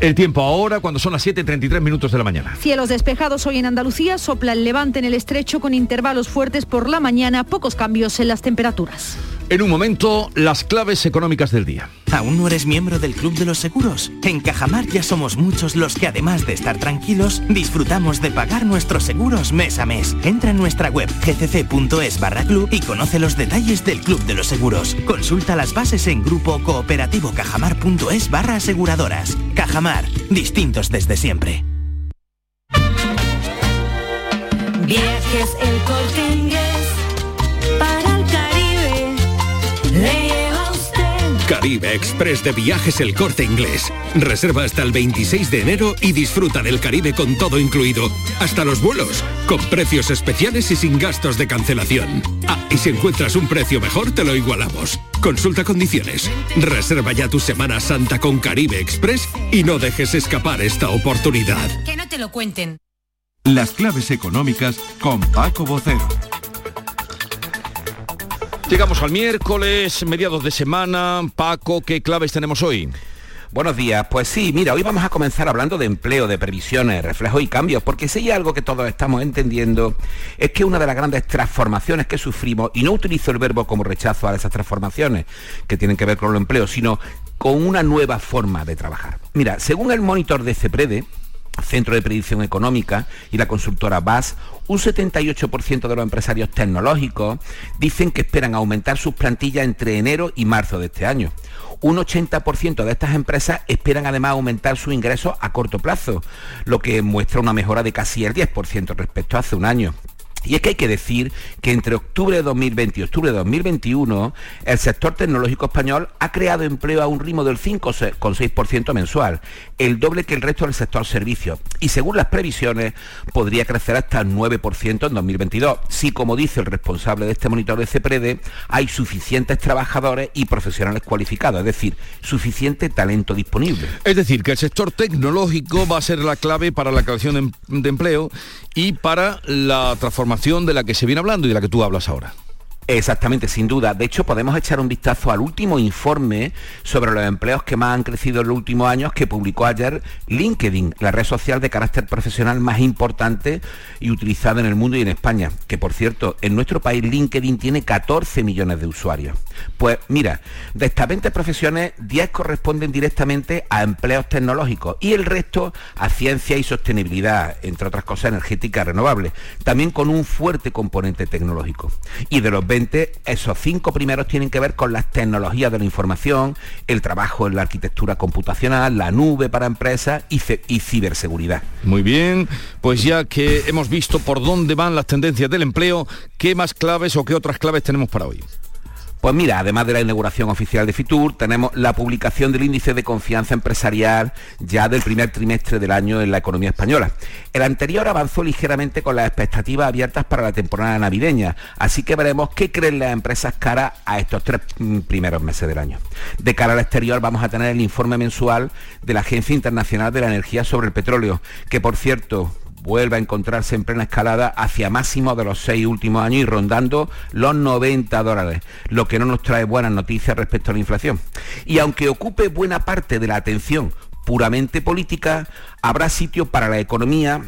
El tiempo ahora cuando son las 7.33 minutos de la mañana. Cielos despejados hoy en Andalucía, sopla el levante en el estrecho con intervalos fuertes por la mañana, pocos cambios en las temperaturas. En un momento, las claves económicas del día. ¿Aún no eres miembro del Club de los Seguros? En Cajamar ya somos muchos los que además de estar tranquilos, disfrutamos de pagar nuestros seguros mes a mes. Entra en nuestra web gcc.es barra club y conoce los detalles del Club de los Seguros. Consulta las bases en grupo cooperativo cajamar.es barra aseguradoras. Cajamar, distintos desde siempre. Viajes el corte Caribe. Express de Viajes El Corte Inglés. Reserva hasta el 26 de enero y disfruta del Caribe con todo incluido, hasta los vuelos, con precios especiales y sin gastos de cancelación. Ah, y si encuentras un precio mejor, te lo igualamos. Consulta condiciones. Reserva ya tu Semana Santa con Caribe Express y no dejes escapar esta oportunidad. Que no te lo cuenten. Las claves económicas con Paco Bocero. Llegamos al miércoles, mediados de semana. Paco, ¿qué claves tenemos hoy? Buenos días, pues sí, mira, hoy vamos a comenzar hablando de empleo, de previsiones, reflejos y cambios, porque si hay algo que todos estamos entendiendo es que una de las grandes transformaciones que sufrimos, y no utilizo el verbo como rechazo a esas transformaciones que tienen que ver con el empleo, sino con una nueva forma de trabajar. Mira, según el monitor de CEPREDE, Centro de Predicción Económica y la consultora BAS, un 78% de los empresarios tecnológicos dicen que esperan aumentar sus plantillas entre enero y marzo de este año. Un 80% de estas empresas esperan además aumentar sus ingresos a corto plazo, lo que muestra una mejora de casi el 10% respecto a hace un año. Y es que hay que decir que entre octubre de 2020 y octubre de 2021 el sector tecnológico español ha creado empleo a un ritmo del 5,6% mensual, el doble que el resto del sector servicios. Y según las previsiones podría crecer hasta el 9% en 2022, si como dice el responsable de este monitor de CEPREDE, hay suficientes trabajadores y profesionales cualificados, es decir, suficiente talento disponible. Es decir, que el sector tecnológico va a ser la clave para la creación de empleo y para la transformación de la que se viene hablando y de la que tú hablas ahora. Exactamente, sin duda. De hecho, podemos echar un vistazo al último informe sobre los empleos que más han crecido en los últimos años que publicó ayer LinkedIn, la red social de carácter profesional más importante y utilizada en el mundo y en España. Que por cierto, en nuestro país LinkedIn tiene 14 millones de usuarios. Pues mira, de estas 20 profesiones, 10 corresponden directamente a empleos tecnológicos y el resto a ciencia y sostenibilidad, entre otras cosas energéticas renovables, también con un fuerte componente tecnológico. Y de los 20 esos cinco primeros tienen que ver con las tecnologías de la información, el trabajo en la arquitectura computacional, la nube para empresas y, ciberseguridad. Muy bien, pues ya que hemos visto por dónde van las tendencias del empleo, ¿qué más claves o qué otras claves tenemos para hoy? Pues mira, además de la inauguración oficial de Fitur, tenemos la publicación del índice de confianza empresarial ya del primer trimestre del año en la economía española. El anterior avanzó ligeramente con las expectativas abiertas para la temporada navideña, así que veremos qué creen las empresas cara a estos tres mm, primeros meses del año. De cara al exterior vamos a tener el informe mensual de la Agencia Internacional de la Energía sobre el Petróleo, que por cierto, vuelve a encontrarse en plena escalada hacia máximo de los seis últimos años y rondando los 90 dólares, lo que no nos trae buenas noticias respecto a la inflación. Y aunque ocupe buena parte de la atención puramente política, habrá sitio para la economía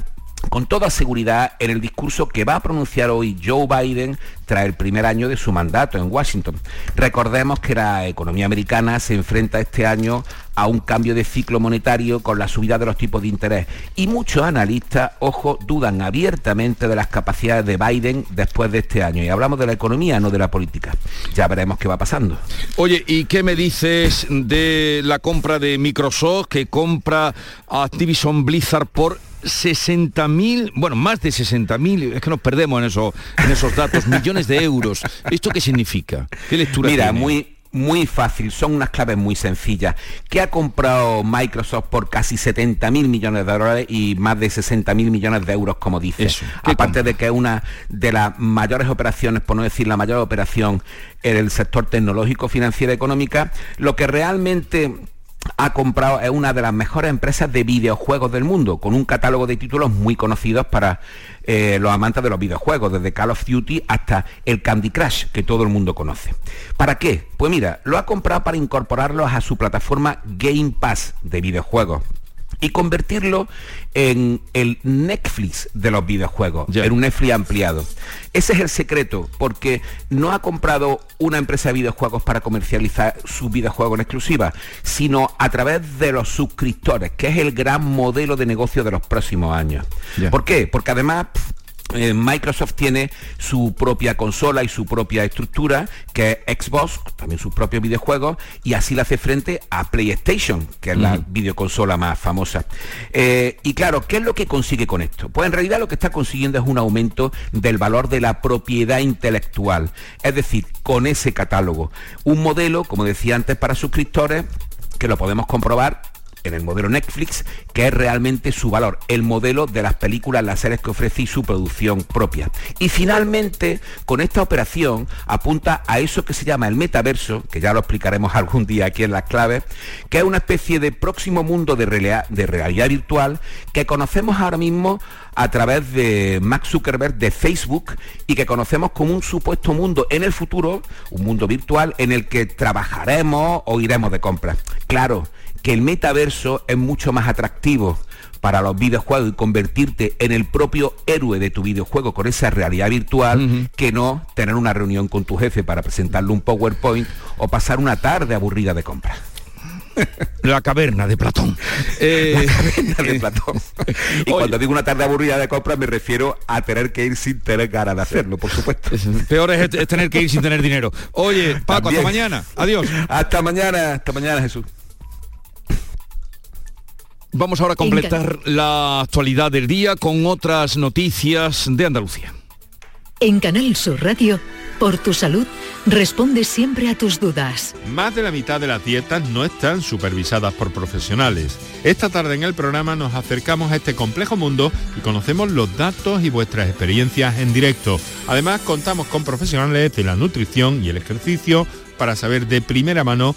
con toda seguridad en el discurso que va a pronunciar hoy Joe Biden tras el primer año de su mandato en Washington. Recordemos que la economía americana se enfrenta este año a un cambio de ciclo monetario con la subida de los tipos de interés y muchos analistas, ojo, dudan abiertamente de las capacidades de Biden después de este año. Y hablamos de la economía, no de la política. Ya veremos qué va pasando. Oye, ¿y qué me dices de la compra de Microsoft que compra a Activision Blizzard por 60.000, bueno, más de 60.000, es que nos perdemos en, eso, en esos datos, millones de euros. ¿Esto qué significa? ¿Qué lectura Mira, muy muy fácil, son unas claves muy sencillas. ¿Qué ha comprado Microsoft por casi 70 mil millones de dólares y más de 60 mil millones de euros, como dice? Aparte de que es una de las mayores operaciones, por no decir la mayor operación en el sector tecnológico, financiera, económica, lo que realmente ha comprado, es una de las mejores empresas de videojuegos del mundo, con un catálogo de títulos muy conocidos para eh, los amantes de los videojuegos, desde Call of Duty hasta el Candy Crush, que todo el mundo conoce. ¿Para qué? Pues mira, lo ha comprado para incorporarlos a su plataforma Game Pass de videojuegos y convertirlo en el Netflix de los videojuegos, en un Netflix ampliado. Ese es el secreto, porque no ha comprado una empresa de videojuegos para comercializar sus videojuegos en exclusiva, sino a través de los suscriptores, que es el gran modelo de negocio de los próximos años. ¿Por qué? Porque además eh, Microsoft tiene su propia consola y su propia estructura, que es Xbox, también sus propios videojuegos, y así le hace frente a PlayStation, que es la videoconsola más famosa. Eh, y claro, ¿qué es lo que consigue con esto? Pues en realidad lo que está consiguiendo es un aumento del valor de la propiedad intelectual, es decir, con ese catálogo. Un modelo, como decía antes, para suscriptores, que lo podemos comprobar en el modelo Netflix, que es realmente su valor, el modelo de las películas, las series que ofrece y su producción propia. Y finalmente, con esta operación apunta a eso que se llama el metaverso, que ya lo explicaremos algún día aquí en las claves, que es una especie de próximo mundo de realidad, virtual que conocemos ahora mismo a través de Max Zuckerberg de Facebook y que conocemos como un supuesto mundo en el futuro, un mundo virtual en el que trabajaremos o iremos de compras. Claro, que el metaverso es mucho más atractivo para los videojuegos y convertirte en el propio héroe de tu videojuego con esa realidad virtual que no tener una reunión con tu jefe para presentarle un PowerPoint o pasar una tarde aburrida de compra. La caverna de Platón. la caverna de Platón. y cuando digo una tarde aburrida de compra me refiero a tener que ir sin tener ganas de hacerlo, por supuesto. Peor es, es tener que ir sin tener dinero. Oye, Paco, hasta mañana. Adiós. Hasta mañana, hasta mañana, Jesús. Vamos ahora a completar la actualidad del día con otras noticias de Andalucía. En Canal Sur Radio, por tu salud, responde siempre a tus dudas. Más de la mitad de las dietas no están supervisadas por profesionales. Esta tarde en el programa nos acercamos a este complejo mundo y conocemos los datos y vuestras experiencias en directo. Además, contamos con profesionales de la nutrición y el ejercicio para saber de primera mano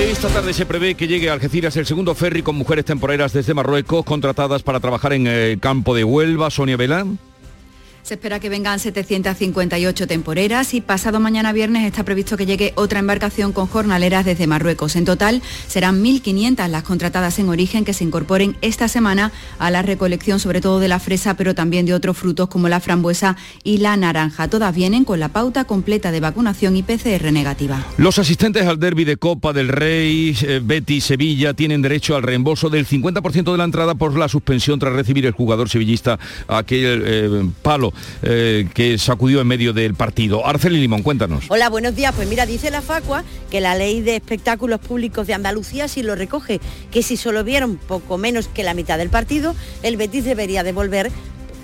Esta tarde se prevé que llegue a Algeciras el segundo ferry con mujeres temporeras desde Marruecos contratadas para trabajar en el campo de Huelva. Sonia Belán. Se espera que vengan 758 temporeras y pasado mañana viernes está previsto que llegue otra embarcación con jornaleras desde Marruecos. En total serán 1.500 las contratadas en origen que se incorporen esta semana a la recolección sobre todo de la fresa, pero también de otros frutos como la frambuesa y la naranja. Todas vienen con la pauta completa de vacunación y PCR negativa. Los asistentes al derby de Copa del Rey, eh, Betis, Sevilla, tienen derecho al reembolso del 50% de la entrada por la suspensión tras recibir el jugador sevillista aquel eh, palo eh, que sacudió en medio del partido. Arceli Limón, cuéntanos. Hola, buenos días. Pues mira, dice la Facua que la ley de espectáculos públicos de Andalucía sí lo recoge, que si solo vieron poco menos que la mitad del partido, el Betis debería devolver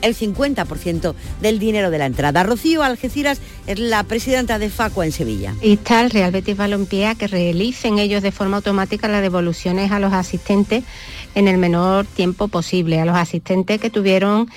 el 50% del dinero de la entrada. Rocío Algeciras es la presidenta de Facua en Sevilla. Está el Real Betis Balompié a que realicen ellos de forma automática las devoluciones a los asistentes en el menor tiempo posible, a los asistentes que tuvieron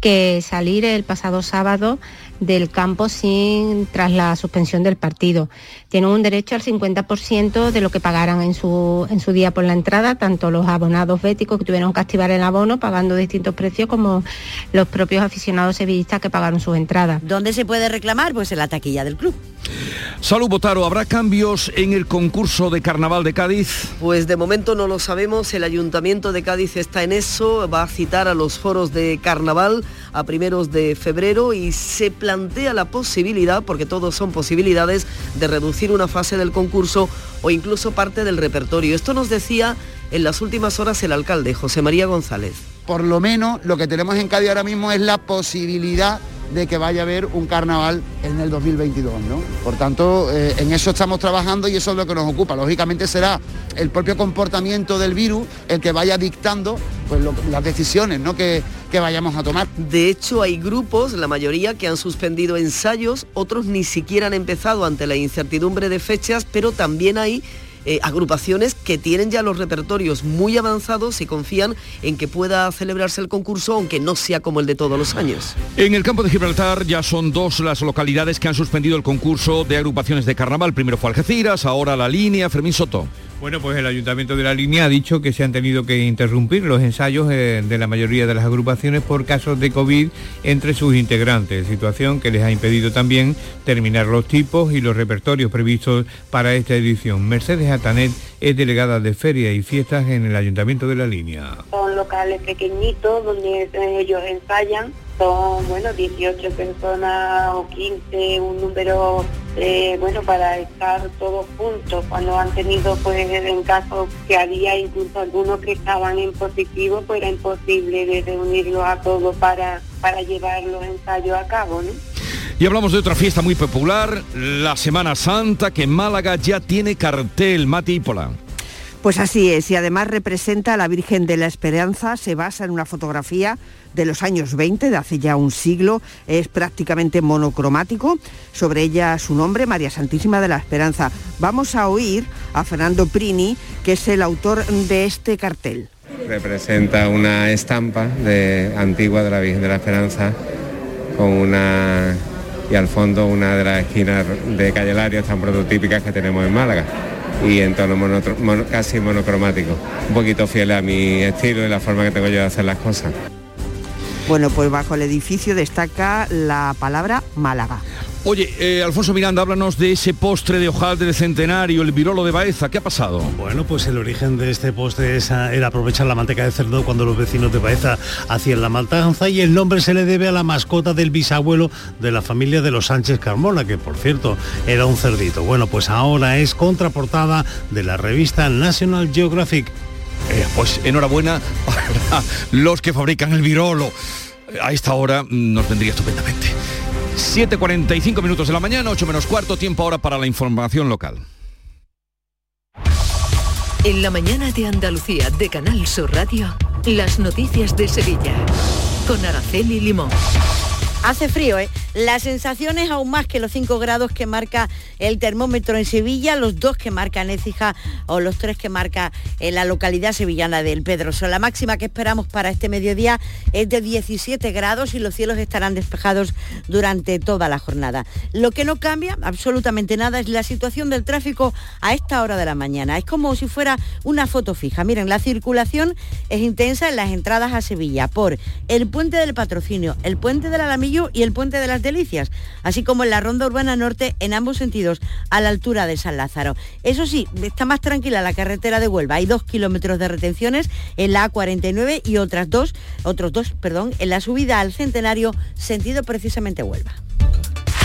que salir el pasado sábado del campo sin tras la suspensión del partido. Tienen un derecho al 50% de lo que pagaran en su, en su día por la entrada, tanto los abonados béticos que tuvieron que activar el abono pagando distintos precios como los propios aficionados sevillistas que pagaron sus entradas. ¿Dónde se puede reclamar? Pues en la taquilla del club. Salud Botaro, ¿habrá cambios en el concurso de Carnaval de Cádiz? Pues de momento no lo sabemos, el Ayuntamiento de Cádiz está en eso, va a citar a los foros de Carnaval a primeros de febrero y se plantea la posibilidad, porque todos son posibilidades, de reducir una fase del concurso o incluso parte del repertorio. Esto nos decía en las últimas horas el alcalde, José María González. Por lo menos lo que tenemos en Cádiz ahora mismo es la posibilidad de que vaya a haber un carnaval en el 2022, ¿no? Por tanto, eh, en eso estamos trabajando y eso es lo que nos ocupa. Lógicamente será el propio comportamiento del virus el que vaya dictando pues, las decisiones ¿no? que, que vayamos a tomar. De hecho, hay grupos, la mayoría, que han suspendido ensayos, otros ni siquiera han empezado ante la incertidumbre de fechas, pero también hay eh, agrupaciones que tienen ya los repertorios muy avanzados y confían en que pueda celebrarse el concurso, aunque no sea como el de todos los años. En el campo de Gibraltar ya son dos las localidades que han suspendido el concurso de agrupaciones de carnaval. Primero fue Algeciras, ahora la línea, Fermín Soto. Bueno, pues el Ayuntamiento de la Línea ha dicho que se han tenido que interrumpir los ensayos eh, de la mayoría de las agrupaciones por casos de COVID entre sus integrantes, situación que les ha impedido también terminar los tipos y los repertorios previstos para esta edición. Mercedes Atanet es delegada de Feria y Fiestas en el Ayuntamiento de la Línea. Son locales pequeñitos donde ellos ensayan son, bueno, 18 personas o 15, un número, eh, bueno, para estar todos juntos. Cuando han tenido, pues, en caso que había incluso algunos que estaban en positivo, pues era imposible de reunirlos a todos para, para llevar los ensayos a cabo, ¿no? Y hablamos de otra fiesta muy popular, la Semana Santa, que en Málaga ya tiene cartel, Mati Pola. Pues así es, y además representa a la Virgen de la Esperanza, se basa en una fotografía de los años 20, de hace ya un siglo, es prácticamente monocromático, sobre ella su nombre, María Santísima de la Esperanza. Vamos a oír a Fernando Prini, que es el autor de este cartel. Representa una estampa de, antigua de la Virgen de la Esperanza con una y al fondo una de las esquinas de Calle Larios tan prototípicas que tenemos en Málaga y en tono casi monocromático, un poquito fiel a mi estilo y la forma que tengo yo de hacer las cosas. Bueno, pues bajo el edificio destaca la palabra Málaga. Oye, eh, Alfonso Miranda, háblanos de ese postre de hojal del centenario, el virolo de Baeza. ¿Qué ha pasado? Bueno, pues el origen de este postre era aprovechar la manteca de cerdo cuando los vecinos de Baeza hacían la maltanza y el nombre se le debe a la mascota del bisabuelo de la familia de los Sánchez Carmona, que por cierto era un cerdito. Bueno, pues ahora es contraportada de la revista National Geographic. Eh, pues enhorabuena para los que fabrican el virolo. A esta hora nos vendría estupendamente. 7.45 minutos de la mañana, 8 menos cuarto, tiempo ahora para la información local. En la mañana de Andalucía de Canal Sur Radio, las noticias de Sevilla, con Araceli Limón. Hace frío, ¿eh? Las sensaciones aún más que los 5 grados que marca el termómetro en Sevilla, los 2 que marca en Écija o los 3 que marca en la localidad sevillana del Pedroso. La máxima que esperamos para este mediodía es de 17 grados y los cielos estarán despejados durante toda la jornada. Lo que no cambia absolutamente nada es la situación del tráfico a esta hora de la mañana. Es como si fuera una foto fija. Miren, la circulación es intensa en las entradas a Sevilla por el puente del patrocinio, el puente de la Alamilla y el Puente de las Delicias, así como en la Ronda Urbana Norte en ambos sentidos, a la altura de San Lázaro. Eso sí, está más tranquila la carretera de Huelva. Hay dos kilómetros de retenciones en la A49 y otras dos, otros dos, perdón, en la subida al Centenario, sentido precisamente Huelva.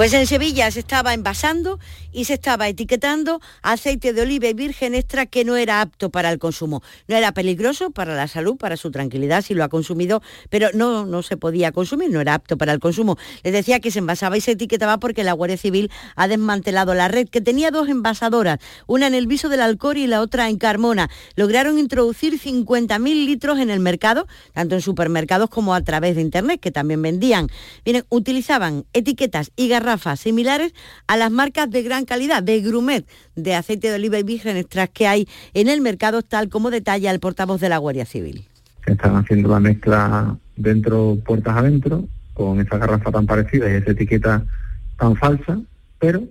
Pues en Sevilla se estaba envasando y se estaba etiquetando aceite de oliva virgen extra que no era apto para el consumo. No era peligroso para la salud, para su tranquilidad si lo ha consumido, pero no, no se podía consumir, no era apto para el consumo. Les decía que se envasaba y se etiquetaba porque la Guardia Civil ha desmantelado la red, que tenía dos envasadoras, una en el viso del Alcor y la otra en Carmona. Lograron introducir 50.000 litros en el mercado, tanto en supermercados como a través de Internet, que también vendían. Miren, utilizaban etiquetas y garrafas similares a las marcas de gran calidad de grumet de aceite de oliva y virgen extras que hay en el mercado, tal como detalla el portavoz de la Guardia Civil. Se están haciendo la mezcla dentro, puertas adentro, con esa garrafa tan parecida y esa etiqueta tan falsa, pero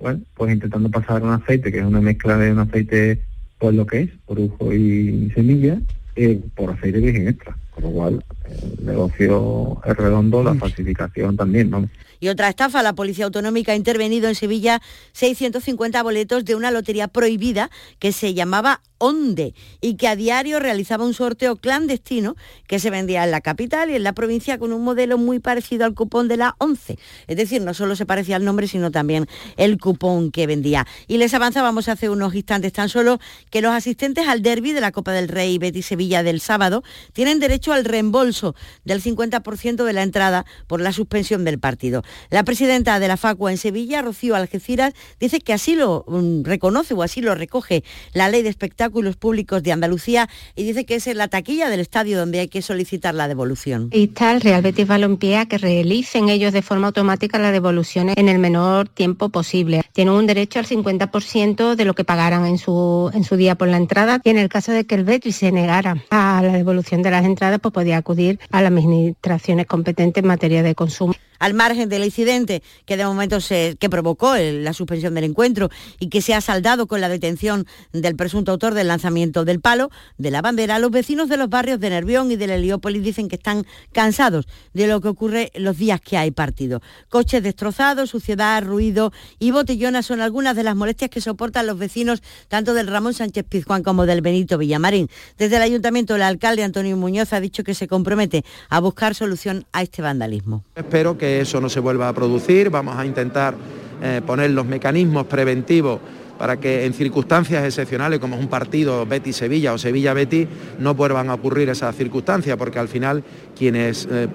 bueno, pues intentando pasar un aceite que es una mezcla de un aceite por lo que es, orujo y semilla, eh, por aceite virgen extra. Con lo cual, el negocio es redondo, la falsificación también, ¿no? Y otra estafa, la Policía Autonómica ha intervenido en Sevilla 650 boletos de una lotería prohibida que se llamaba Onde y que a diario realizaba un sorteo clandestino que se vendía en la capital y en la provincia con un modelo muy parecido al cupón de la 11. Es decir, no solo se parecía al nombre, sino también el cupón que vendía. Y les avanzábamos hace unos instantes tan solo que los asistentes al derby de la Copa del Rey Betis Sevilla del sábado tienen derecho al reembolso del 50% de la entrada por la suspensión del partido. La presidenta de la Facua en Sevilla, Rocío Algeciras, dice que así lo mm, reconoce o así lo recoge la Ley de Espectáculos Públicos de Andalucía y dice que es en la taquilla del estadio donde hay que solicitar la devolución. Y tal Real Betis Balompié que realicen ellos de forma automática las devoluciones en el menor tiempo posible. Tienen un derecho al 50% de lo que pagaran en su, en su día por la entrada y en el caso de que el Betis se negara a la devolución de las entradas, pues podía acudir a las administraciones competentes en materia de consumo al margen del incidente que de momento se, que provocó la suspensión del encuentro y que se ha saldado con la detención del presunto autor del lanzamiento del palo de la bandera, los vecinos de los barrios de Nervión y de Heliópolis dicen que están cansados de lo que ocurre los días que hay partido. Coches destrozados, suciedad, ruido y botellonas son algunas de las molestias que soportan los vecinos tanto del Ramón Sánchez Pizjuán como del Benito Villamarín. Desde el ayuntamiento, el alcalde Antonio Muñoz ha dicho que se compromete a buscar solución a este vandalismo. Espero que eso no se vuelva a producir. Vamos a intentar eh, poner los mecanismos preventivos para que en circunstancias excepcionales como es un partido Betis-Sevilla o Sevilla-Betis no vuelvan a ocurrir esas circunstancias, porque al final quienes eh,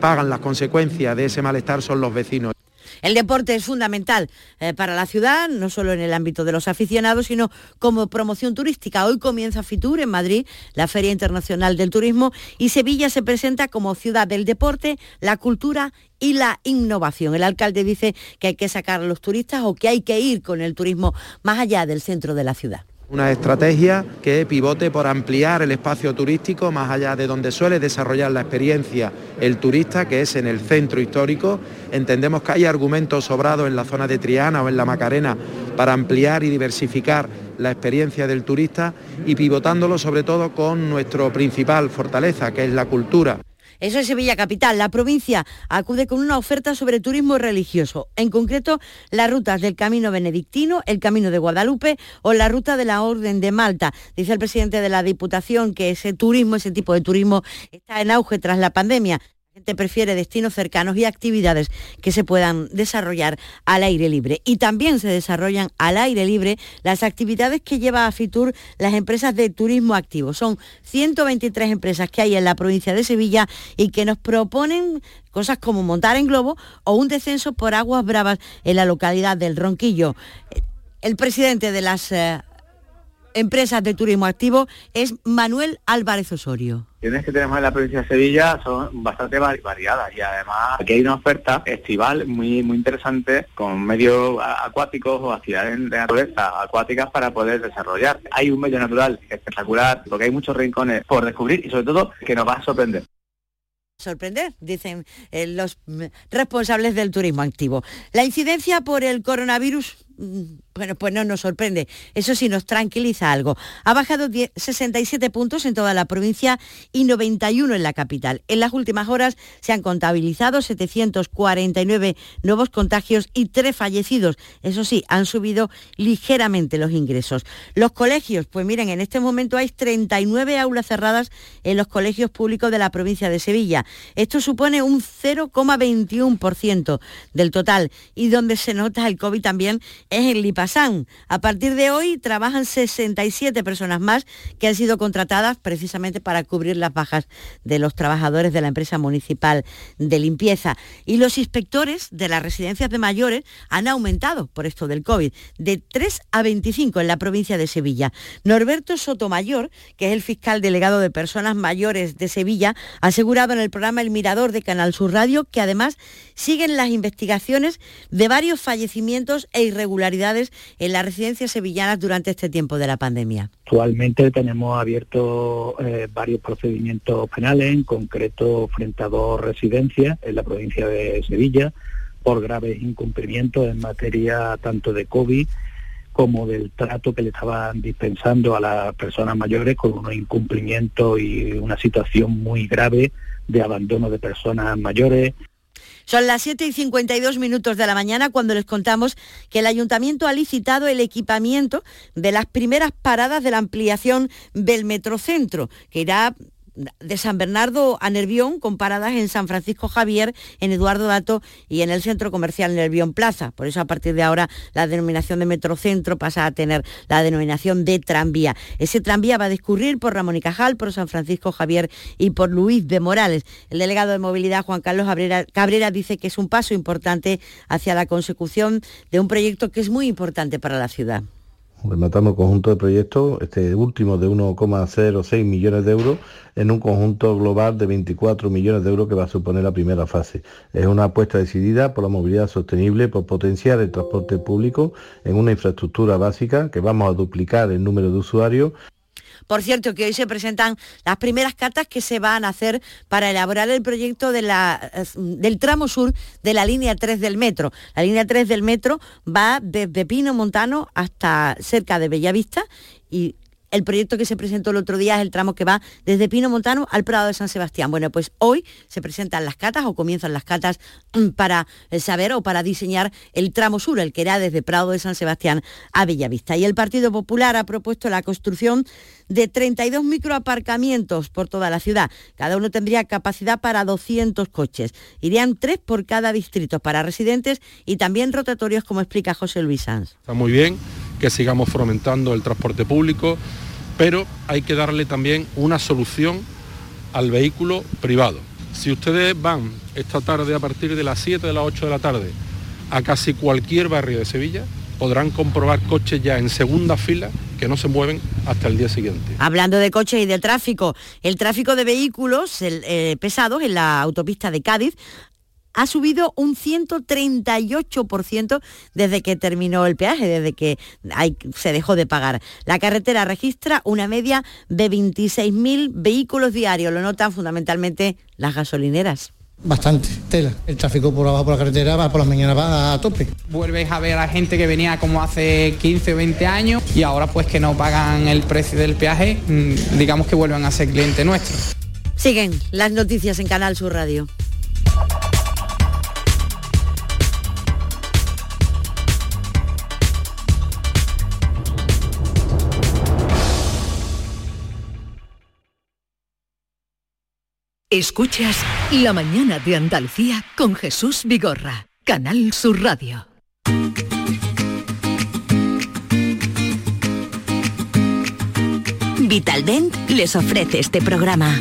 pagan las consecuencias de ese malestar son los vecinos. El deporte es fundamental eh, para la ciudad, no solo en el ámbito de los aficionados, sino como promoción turística. Hoy comienza FITUR en Madrid, la Feria Internacional del Turismo, y Sevilla se presenta como ciudad del deporte, la cultura y la innovación. El alcalde dice que hay que sacar a los turistas o que hay que ir con el turismo más allá del centro de la ciudad. Una estrategia que pivote por ampliar el espacio turístico más allá de donde suele desarrollar la experiencia el turista, que es en el centro histórico. Entendemos que hay argumentos sobrados en la zona de Triana o en la Macarena para ampliar y diversificar la experiencia del turista y pivotándolo sobre todo con nuestro principal fortaleza, que es la cultura. Eso es Sevilla Capital. La provincia acude con una oferta sobre turismo religioso, en concreto las rutas del Camino Benedictino, el Camino de Guadalupe o la ruta de la Orden de Malta. Dice el presidente de la Diputación que ese turismo, ese tipo de turismo está en auge tras la pandemia prefiere destinos cercanos y actividades que se puedan desarrollar al aire libre. Y también se desarrollan al aire libre las actividades que lleva a Fitur las empresas de turismo activo. Son 123 empresas que hay en la provincia de Sevilla y que nos proponen cosas como montar en globo o un descenso por aguas bravas en la localidad del Ronquillo. El presidente de las eh, empresas de turismo activo es Manuel Álvarez Osorio. Las que tenemos en la provincia de Sevilla son bastante variadas y además aquí hay una oferta estival muy muy interesante con medios acuáticos o actividades de naturaleza acuáticas para poder desarrollar. Hay un medio natural espectacular porque hay muchos rincones por descubrir y sobre todo que nos va a sorprender sorprender, dicen eh, los responsables del turismo activo. La incidencia por el coronavirus mm, bueno, pues no nos sorprende. Eso sí nos tranquiliza algo. Ha bajado 67 puntos en toda la provincia y 91 en la capital. En las últimas horas se han contabilizado 749 nuevos contagios y 3 fallecidos. Eso sí, han subido ligeramente los ingresos. Los colegios, pues miren, en este momento hay 39 aulas cerradas en los colegios públicos de la provincia de Sevilla. Esto supone un 0,21% del total y donde se nota el COVID también es en Lipa a partir de hoy trabajan 67 personas más que han sido contratadas precisamente para cubrir las bajas de los trabajadores de la empresa municipal de limpieza. Y los inspectores de las residencias de mayores han aumentado por esto del COVID, de 3 a 25 en la provincia de Sevilla. Norberto Sotomayor, que es el fiscal delegado de personas mayores de Sevilla, ha asegurado en el programa El Mirador de Canal Sur Radio que además siguen las investigaciones de varios fallecimientos e irregularidades en las residencias sevillanas durante este tiempo de la pandemia? Actualmente tenemos abiertos eh, varios procedimientos penales, en concreto frente a dos residencias en la provincia de Sevilla, por graves incumplimientos en materia tanto de COVID como del trato que le estaban dispensando a las personas mayores con unos incumplimientos y una situación muy grave de abandono de personas mayores, son las 7 y 52 minutos de la mañana cuando les contamos que el ayuntamiento ha licitado el equipamiento de las primeras paradas de la ampliación del Metrocentro, que irá de San Bernardo a Nervión con paradas en San Francisco Javier, en Eduardo Dato y en el centro comercial Nervión Plaza. Por eso a partir de ahora la denominación de Metrocentro pasa a tener la denominación de tranvía. Ese tranvía va a discurrir por Ramón y Cajal, por San Francisco Javier y por Luis de Morales. El delegado de movilidad Juan Carlos Cabrera, dice que es un paso importante hacia la consecución de un proyecto que es muy importante para la ciudad. Rematamos conjunto de proyectos, este último de 1,06 millones de euros, en un conjunto global de 24 millones de euros que va a suponer la primera fase. Es una apuesta decidida por la movilidad sostenible, por potenciar el transporte público en una infraestructura básica que vamos a duplicar el número de usuarios por cierto, que hoy se presentan las primeras cartas que se van a hacer para elaborar el proyecto de la, del tramo sur de la línea 3 del metro. La línea 3 del metro va desde Pino Montano hasta cerca de Bellavista y el proyecto que se presentó el otro día es el tramo que va desde Pino Montano al Prado de San Sebastián. Bueno, pues hoy se presentan las catas o comienzan las catas mm, para eh, saber o para diseñar el tramo sur, el que era desde Prado de San Sebastián a Bellavista. Y el Partido Popular ha propuesto la construcción de 32 microaparcamientos por toda la ciudad. Cada uno tendría capacidad para 200 coches. Irían tres por cada distrito para residentes y también rotatorios, como explica José Luis Sanz. Está muy bien que sigamos fomentando el transporte público, pero hay que darle también una solución al vehículo privado. Si ustedes van esta tarde a partir de las 7 de las 8 de la tarde a casi cualquier barrio de Sevilla, podrán comprobar coches ya en segunda fila que no se mueven hasta el día siguiente. Hablando de coches y de tráfico, el tráfico de vehículos eh, pesados en la autopista de Cádiz ha subido un 138% desde que terminó el peaje, desde que se dejó de pagar. La carretera registra una media de 26.000 vehículos diarios, lo notan fundamentalmente las gasolineras. Bastante tela. El tráfico por abajo por la carretera va por las mañanas va a tope. Vuelves a ver a gente que venía como hace 15 o 20 años y ahora pues que no pagan el precio del peaje, mm, digamos que vuelven a ser cliente nuestro. Siguen las noticias en Canal Sur Radio. Escuchas La mañana de Andalucía con Jesús Vigorra, Canal Sur Radio. Vitaldent les ofrece este programa.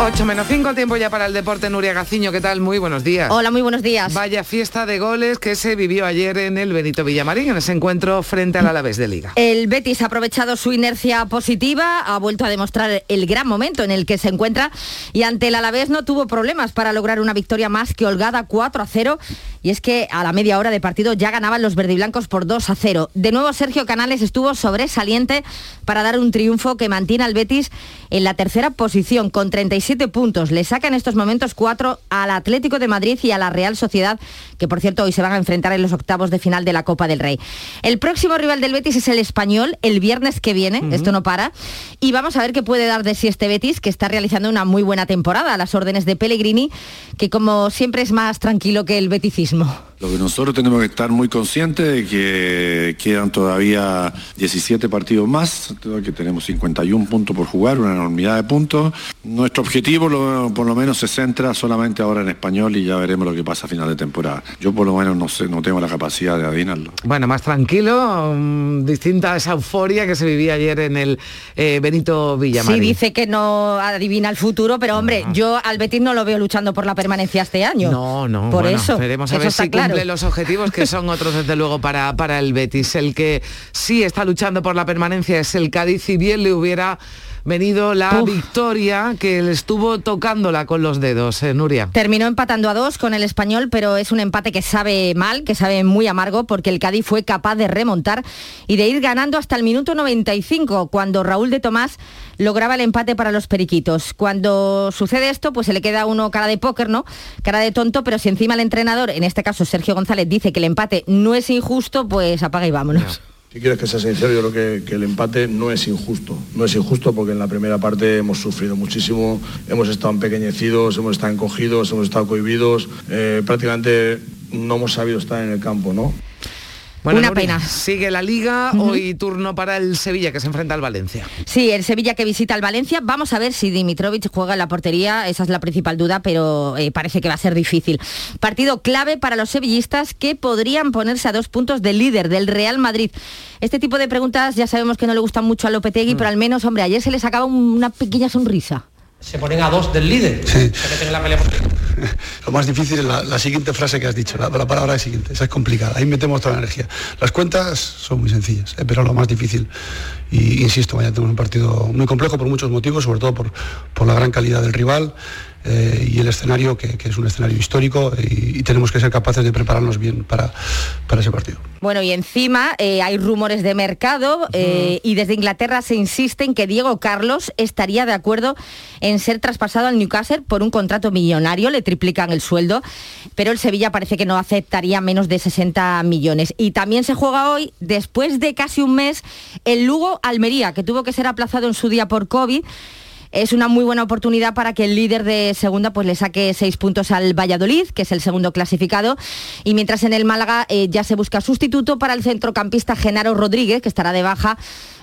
8 menos 5, tiempo ya para el deporte. Nuria Gaciño, ¿qué tal? Muy buenos días. Hola, muy buenos días. Vaya fiesta de goles que se vivió ayer en el Benito Villamarín, en ese encuentro frente al Alavés de Liga. El Betis ha aprovechado su inercia positiva, ha vuelto a demostrar el gran momento en el que se encuentra y ante el Alavés no tuvo problemas para lograr una victoria más que holgada 4 a 0 y es que a la media hora de partido ya ganaban los verdiblancos por 2 a 0. De nuevo Sergio Canales estuvo sobresaliente para dar un triunfo que mantiene al Betis en la tercera posición con 37 puntos. Le saca en estos momentos 4 al Atlético de Madrid y a la Real Sociedad, que por cierto hoy se van a enfrentar en los octavos de final de la Copa del Rey. El próximo rival del Betis es el español, el viernes que viene, esto no para, y vamos a ver qué puede dar de sí este Betis, que está realizando una muy buena temporada a las órdenes de Pellegrini, que como siempre es más tranquilo que el beticismo. Lo que nosotros tenemos que estar muy conscientes de que quedan todavía 17 partidos más, que tenemos 51 puntos por jugar, una enormidad de puntos. Nuestro objetivo por lo menos se centra solamente ahora en español y ya veremos lo que pasa a final de temporada. Yo por lo menos no sé, no tengo la capacidad de adivinarlo. Bueno, más tranquilo, mm, distinta a esa euforia que se vivía ayer en el eh, Benito Villamarín. Sí, dice que no adivina el futuro, pero hombre, yo al Betis no lo veo luchando por la permanencia este año. No, no. Por eso. Veremos a ver si cumple los objetivos que son otros desde luego para, para el Betis. El que sí está luchando por la permanencia es el Cádiz y bien le hubiera venido la victoria que le estuvo tocándola con los dedos, eh, Nuria. Terminó empatando a dos con el español, pero es un empate que sabe mal, que sabe muy amargo, porque el Cádiz fue capaz de remontar y de ir ganando hasta el minuto 95, cuando Raúl de Tomás lograba el empate para los periquitos. Cuando sucede esto, pues se le queda uno cara de póker, ¿no? Cara de tonto, pero si encima el entrenador, en este caso Sergio González, dice que el empate no es injusto, pues apaga y vámonos. Si quieres que sea sincero, yo creo que, el empate no es injusto. No es injusto porque en la primera parte hemos sufrido muchísimo, hemos estado empequeñecidos, hemos estado encogidos, hemos estado cohibidos, eh, prácticamente no hemos sabido estar en el campo, ¿no? Bueno, Una Nuria, pena. Sigue la liga, hoy turno para el Sevilla que se enfrenta al Valencia. Sí, el Sevilla que visita al Valencia. Vamos a ver si Dimitrovic juega en la portería. Esa es la principal duda, pero eh, parece que va a ser difícil. Partido clave para los sevillistas que podrían ponerse a dos puntos del líder, del Real Madrid. Este tipo de preguntas ya sabemos que no le gustan mucho a Lopetegui, pero al menos, hombre, ayer se le sacaba un- una pequeña sonrisa. Se ponen a dos del líder. Se meten en la pelea por- Lo más difícil es la, la siguiente frase que has dicho, la, la palabra siguiente, esa es complicada, ahí metemos toda la energía. Las cuentas son muy sencillas, eh, pero lo más difícil, y insisto, mañana tenemos un partido muy complejo por muchos motivos, sobre todo por, por la gran calidad del rival eh, y el escenario, que, que es un escenario histórico, y, y tenemos que ser capaces de prepararnos bien para, para ese partido. Bueno, y encima eh, hay rumores de mercado eh, y desde Inglaterra se insiste en que Diego Carlos estaría de acuerdo en ser traspasado al Newcastle por un contrato millonario, le triplican el sueldo, pero el Sevilla parece que no aceptaría menos de 60 millones. Y también se juega hoy, después de casi un mes, el Lugo Almería, que tuvo que ser aplazado en su día por COVID. Es una muy buena oportunidad para que el líder de segunda pues le saque seis puntos al Valladolid, que es el segundo clasificado. Y mientras en el Málaga eh, ya se busca sustituto para el centrocampista Genaro Rodríguez, que estará de baja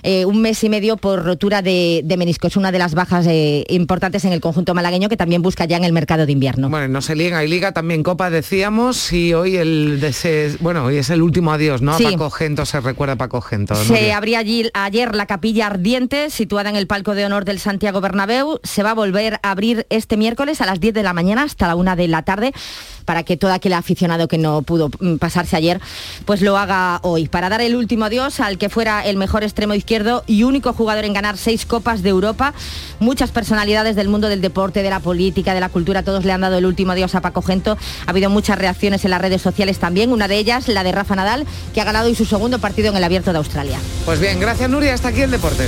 eh, un mes y medio por rotura de, de menisco. Es una de las bajas eh, importantes en el conjunto malagueño que también busca ya en el mercado de invierno. Bueno, no se liga, hay liga, también Copa decíamos, y hoy el ese- bueno, hoy es el último adiós, ¿no? A Sí. Paco Gento, se recuerda a Paco Gento. Se abría allí ayer la capilla ardiente, situada en el palco de honor del Santiago Bernabéu. Se va a volver a abrir este miércoles a las 10 de la mañana hasta la 1 de la tarde para que todo aquel aficionado que no pudo mm, pasarse ayer, pues lo haga hoy. Para dar el último adiós al que fuera el mejor extremo izquierdo y único jugador en ganar seis copas de Europa. Muchas personalidades del mundo del deporte, de la política, de la cultura, todos le han dado el último adiós a Paco Gento. Ha habido muchas reacciones en las redes sociales también. Una de ellas, la de Rafa Nadal, que ha ganado hoy su segundo partido en el Abierto de Australia. Pues bien, gracias Nuria, hasta aquí el deporte.